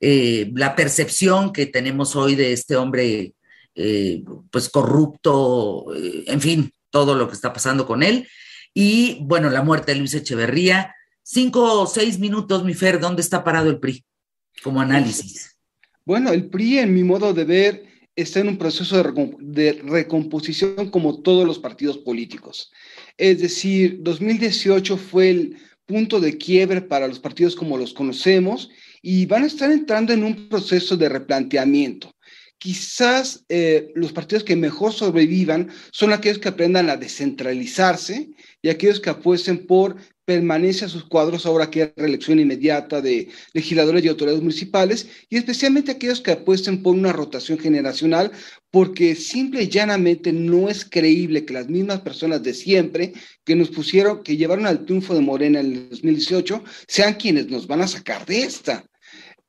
eh, la percepción que tenemos hoy de este hombre eh, pues corrupto, en fin, todo lo que está pasando con él. Y bueno, la muerte de Luis Echeverría. Cinco o seis minutos, mi Fer, ¿dónde está parado el PRI como análisis? Bueno, el PRI, en mi modo de ver, está en un proceso de, recomposición como todos los partidos políticos. Es decir, 2018 fue el punto de quiebre para los partidos como los conocemos y van a estar entrando en un proceso de replanteamiento. Quizás eh, los partidos que mejor sobrevivan son aquellos que aprendan a descentralizarse y aquellos que apuesten por permanencia a sus cuadros ahora que hay reelección inmediata de legisladores y autoridades municipales y especialmente aquellos que apuesten por una rotación generacional porque simple y llanamente no es creíble que las mismas personas de siempre que nos pusieron, que llevaron al triunfo de Morena en el 2018, sean quienes nos van a sacar de esta.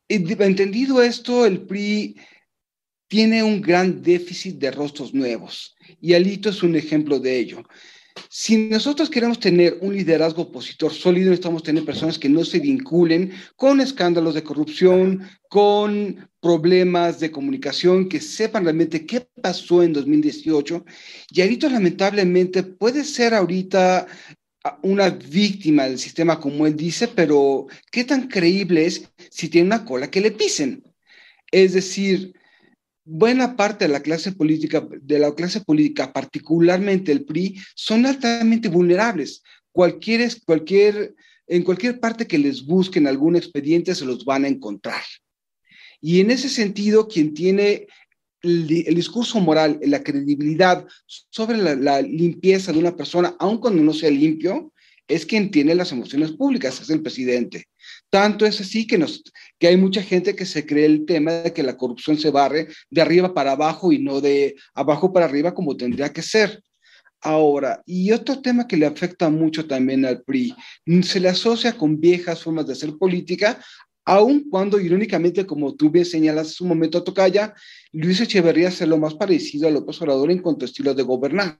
Entendido esto, el PRI tiene un gran déficit de rostros nuevos y Alito es un ejemplo de ello. Si nosotros queremos tener un liderazgo opositor sólido, necesitamos tener personas que no se vinculen con escándalos de corrupción, con problemas de comunicación, que sepan realmente qué pasó en 2018. Y ahorita lamentablemente puede ser ahorita una víctima del sistema, como él dice, pero ¿qué tan creíble es si tiene una cola que le pisen? Es decir, buena parte de la clase política, de la clase política, particularmente el PRI, son altamente vulnerables. Cualquier, cualquier, en cualquier parte que les busquen algún expediente se los van a encontrar. Y en ese sentido, quien tiene el, discurso moral, la credibilidad sobre la, la, limpieza de una persona, aun cuando no sea limpio, es quien tiene las emociones públicas, es el presidente. Tanto es así que, nos, que hay mucha gente que se cree el tema de que la corrupción se barre de arriba para abajo y no de abajo para arriba como tendría que ser. Ahora, y otro tema que le afecta mucho también al PRI, se le asocia con viejas formas de hacer política, aun cuando irónicamente, como tú bien señalas en su momento, Tocaya, Luis Echeverría es lo más parecido a López Obrador en cuanto a estilo de gobernar.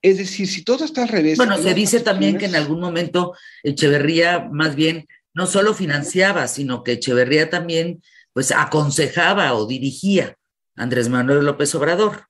Es decir, si todo está al revés. Bueno, se dice también que en algún momento Echeverría más bien no solo financiaba, sino que Echeverría también pues aconsejaba o dirigía a Andrés Manuel López Obrador.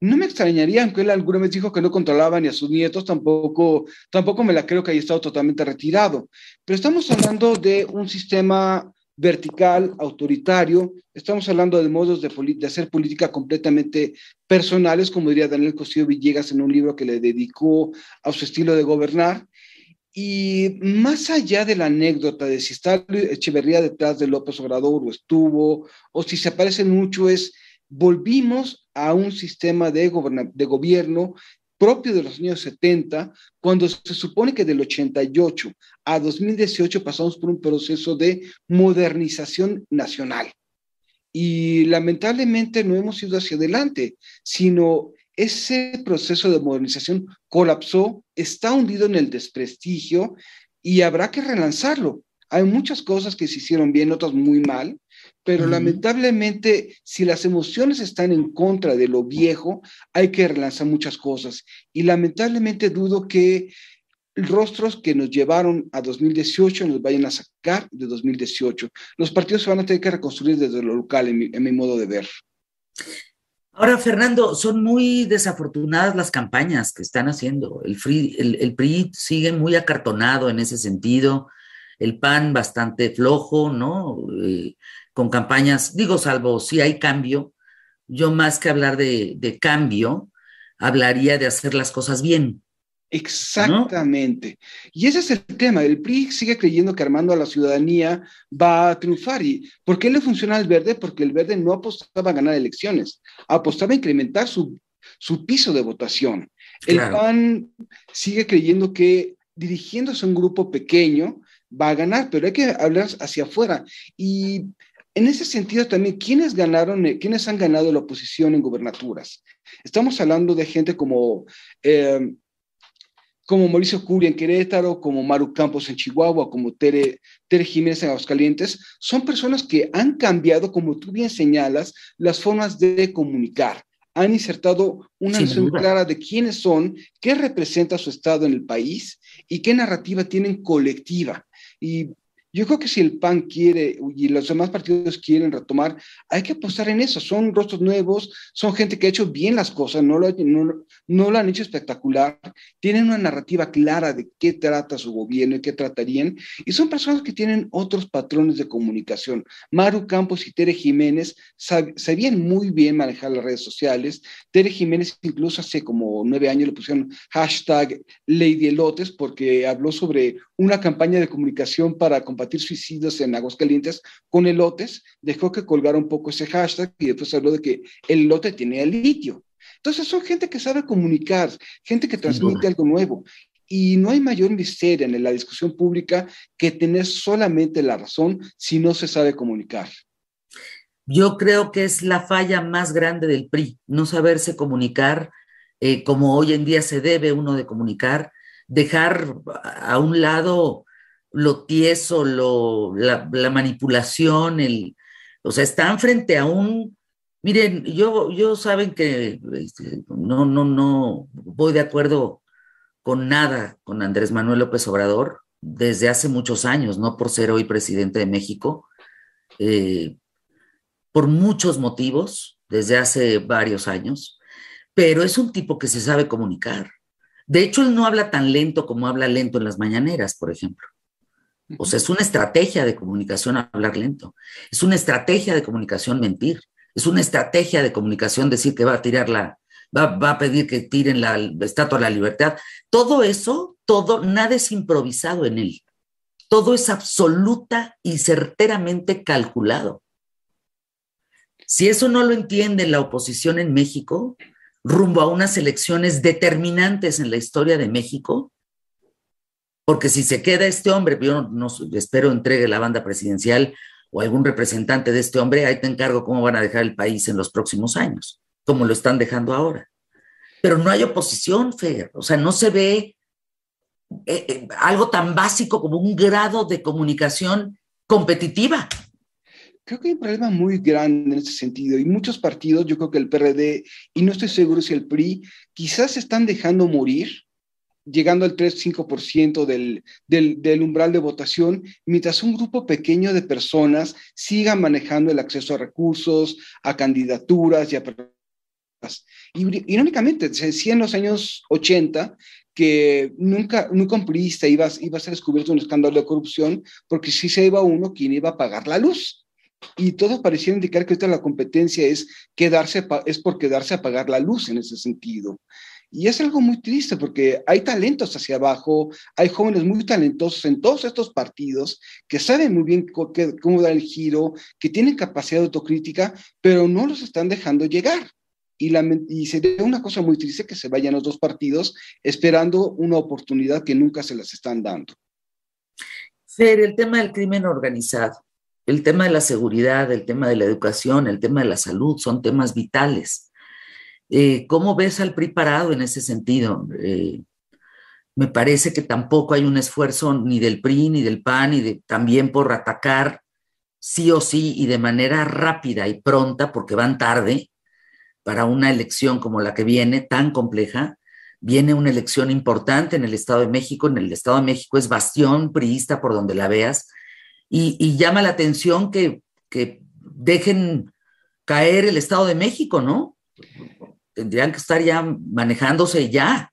No me extrañaría, aunque él alguna vez dijo que no controlaba ni a sus nietos, tampoco, tampoco me la creo que haya estado totalmente retirado. Pero estamos hablando de un sistema vertical, autoritario, estamos hablando de modos de, de, hacer política completamente personales, como diría Daniel Cosío Villegas en un libro que le dedicó a su estilo de gobernar, y más allá de la anécdota de si está Echeverría detrás de López Obrador o estuvo, o si se aparece mucho, es volvimos a un sistema de, de gobierno propio de los años 70, cuando se supone que del 88 a 2018 pasamos por un proceso de modernización nacional. Y lamentablemente no hemos ido hacia adelante, sino ese proceso de modernización colapsó, está hundido en el desprestigio y habrá que relanzarlo. Hay muchas cosas que se hicieron bien, otras muy mal, pero lamentablemente si las emociones están en contra de lo viejo, hay que relanzar muchas cosas. Y lamentablemente dudo que rostros que nos llevaron a 2018 nos vayan a sacar de 2018. Los partidos se van a tener que reconstruir desde lo local, en mi, en mi modo de ver. Ahora, Fernando, son muy desafortunadas las campañas que están haciendo. El, el, PRI sigue muy acartonado en ese sentido, el PAN bastante flojo, ¿no? Eh, con campañas, digo, salvo si hay cambio, yo más que hablar de cambio, hablaría de hacer las cosas bien, Exactamente. Y ese es el tema. El PRI sigue creyendo que armando a la ciudadanía va a triunfar. ¿Y por qué le funciona al verde? Porque el verde no apostaba a ganar elecciones, apostaba a incrementar su, su piso de votación. El PAN sigue creyendo que dirigiéndose a un grupo pequeño va a ganar, pero hay que hablar hacia afuera. Y en ese sentido también, ¿quiénes ganaron, quiénes han ganado la oposición en gubernaturas? Estamos hablando de gente como... Eh, como Mauricio Curia en Querétaro, como Maru Campos en Chihuahua, como Tere, Tere Jiménez en Aguascalientes, son personas que han cambiado, como tú bien señalas, las formas de comunicar. Han insertado una noción clara de quiénes son, qué representa su estado en el país y qué narrativa tienen colectiva. Y yo creo que si el PAN quiere y los demás partidos quieren retomar, hay que apostar en eso. Son rostros nuevos, son gente que ha hecho bien las cosas, no lo, no, no lo han hecho espectacular, tienen una narrativa clara de qué trata su gobierno y qué tratarían, y son personas que tienen otros patrones de comunicación. Maru Campos y Tere Jiménez sabían muy bien manejar las redes sociales. Tere Jiménez incluso hace como nueve años le pusieron hashtag Lady Elotes porque habló sobre una campaña de comunicación para compartir suicidios en Aguascalientes con elotes, dejó que colgara un poco ese hashtag y después habló de que el elote tenía litio. Entonces son gente que sabe comunicar, gente que transmite algo nuevo. Y no hay mayor misterio en la discusión pública que tener solamente la razón si no se sabe comunicar. Yo creo que es la falla más grande del PRI, no saberse comunicar eh, como hoy en día se debe uno de comunicar, dejar a un lado lo tieso, lo, la, manipulación, el, o sea, están frente a un, miren, yo, yo saben que este, no, no, no voy de acuerdo con nada con Andrés Manuel López Obrador desde hace muchos años, no por ser hoy presidente de México, eh, por muchos motivos, desde hace varios años, pero es un tipo que se sabe comunicar. De hecho, él no habla tan lento como habla lento en las mañaneras, por ejemplo. O sea, es una estrategia de comunicación hablar lento. Es una estrategia de comunicación mentir. Es una estrategia de comunicación decir que va a tirar la, va, va a pedir que tiren la estatua de la libertad. Todo eso, todo, nada es improvisado en él. Todo es absoluta y certeramente calculado. Si eso no lo entiende la oposición en México, rumbo a unas elecciones determinantes en la historia de México, porque si se queda este hombre, yo no, espero entregue la banda presidencial o algún representante de este hombre, ahí te encargo cómo van a dejar el país en los próximos años, como lo están dejando ahora. Pero no hay oposición, Fer, o sea, no se ve eh, eh, algo tan básico como un grado de comunicación competitiva. Creo que hay un problema muy grande en ese sentido y muchos partidos, yo creo que el PRD, y no estoy seguro si el PRI, quizás están dejando morir llegando al 3-5% del, del, del, umbral de votación, mientras un grupo pequeño de personas siga manejando el acceso a recursos, a candidaturas y a... Y, irónicamente, se decía en los años 80 que nunca, nunca un priista iba, iba a ser descubierto un escándalo de corrupción, porque si se iba uno, ¿quién iba a pagar la luz? Y todo parecía indicar que ahorita la competencia es, quedarse, es por quedarse a pagar la luz en ese sentido. Y es algo muy triste porque hay talentos hacia abajo, hay jóvenes muy talentosos en todos estos partidos que saben muy bien cómo dar el giro, que tienen capacidad de autocrítica, pero no los están dejando llegar. Y, la, y sería una cosa muy triste que se vayan los dos partidos esperando una oportunidad que nunca se las están dando. Fer, el tema del crimen organizado, el tema de la seguridad, el tema de la educación, el tema de la salud son temas vitales eh, ¿Cómo ves al PRI parado en ese sentido? Eh, me parece que tampoco hay un esfuerzo ni del PRI ni del PAN, ni de, también por atacar sí o sí y de manera rápida y pronta, porque van tarde para una elección como la que viene, tan compleja. Viene una elección importante en el Estado de México. En el Estado de México es bastión priista por donde la veas. Y, llama la atención que dejen caer el Estado de México, ¿no? Tendrían que estar ya manejándose ya.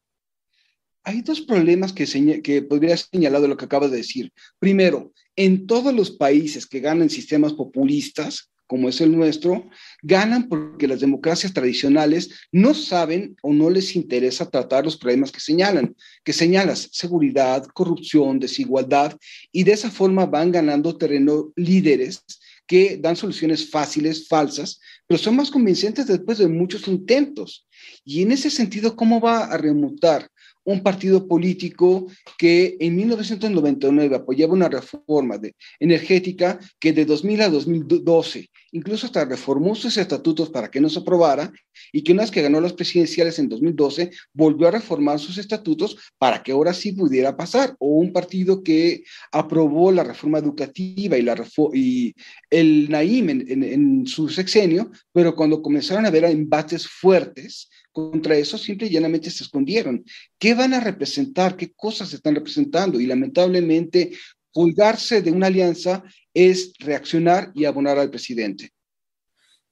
Hay dos problemas que, podría señalar de lo que acabas de decir. Primero, en todos los países que ganan sistemas populistas, como es el nuestro, ganan porque las democracias tradicionales no saben o no les interesa tratar los problemas que señalan, que señalas seguridad, corrupción, desigualdad, y de esa forma van ganando terreno líderes que dan soluciones fáciles, falsas, pero son más convincentes después de muchos intentos. Y en ese sentido, ¿cómo va a remutar un partido político que en 1999 apoyaba una reforma de, energética que de 2000 a 2012 incluso hasta reformó sus estatutos para que no se aprobara y que una vez que ganó las presidenciales en 2012 volvió a reformar sus estatutos para que ahora sí pudiera pasar, o un partido que aprobó la reforma educativa y, la y el Naim en, en su sexenio, pero cuando comenzaron a haber embates fuertes, contra eso simple y llanamente se escondieron. ¿Qué van a representar? ¿Qué cosas están representando? Y lamentablemente, colgarse de una alianza es reaccionar y abonar al presidente.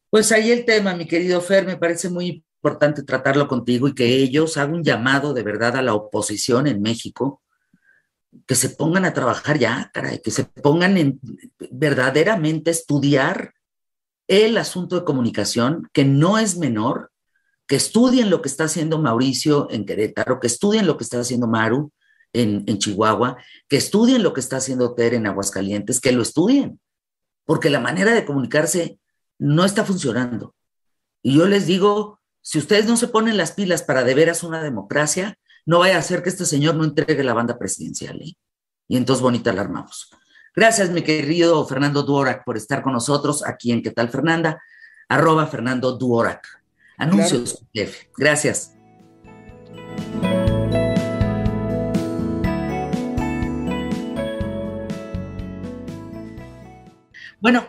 Pues ahí el tema, mi querido Fer, me parece muy importante tratarlo contigo y que ellos hagan un llamado de verdad a la oposición en México, que se pongan a trabajar ya, caray, que se pongan en verdaderamente estudiar el asunto de comunicación, que no es menor, que estudien lo que está haciendo Mauricio en Querétaro, que estudien lo que está haciendo Maru en, Chihuahua, que estudien lo que está haciendo Ter en Aguascalientes, que lo estudien, porque la manera de comunicarse no está funcionando. Y yo les digo, si ustedes no se ponen las pilas para de veras una democracia, no vaya a ser que este señor no entregue la banda presidencial. ¿eh? Y entonces bonita la armamos. Gracias, mi querido Fernando Duorac, por estar con nosotros aquí en ¿Qué tal, Fernanda? Arroba Fernando Duorac. Anuncios, jefe. Gracias. Bueno,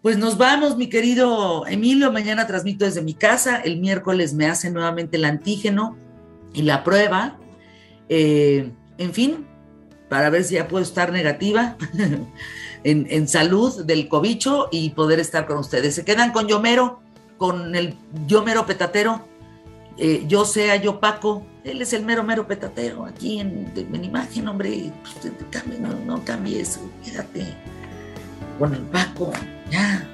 pues nos vamos, mi querido Emilio. Mañana transmito desde mi casa. El miércoles me hacen nuevamente el antígeno y la prueba. Eh, en fin, para ver si ya puedo estar negativa *laughs* en, en, salud del cobicho y poder estar con ustedes. Se quedan con Yomero con el yo mero petatero, eh, yo sea yo Paco, él es el mero mero petatero aquí en, en imagen, hombre, pues, no, no cambie eso, quédate con el Paco, ya.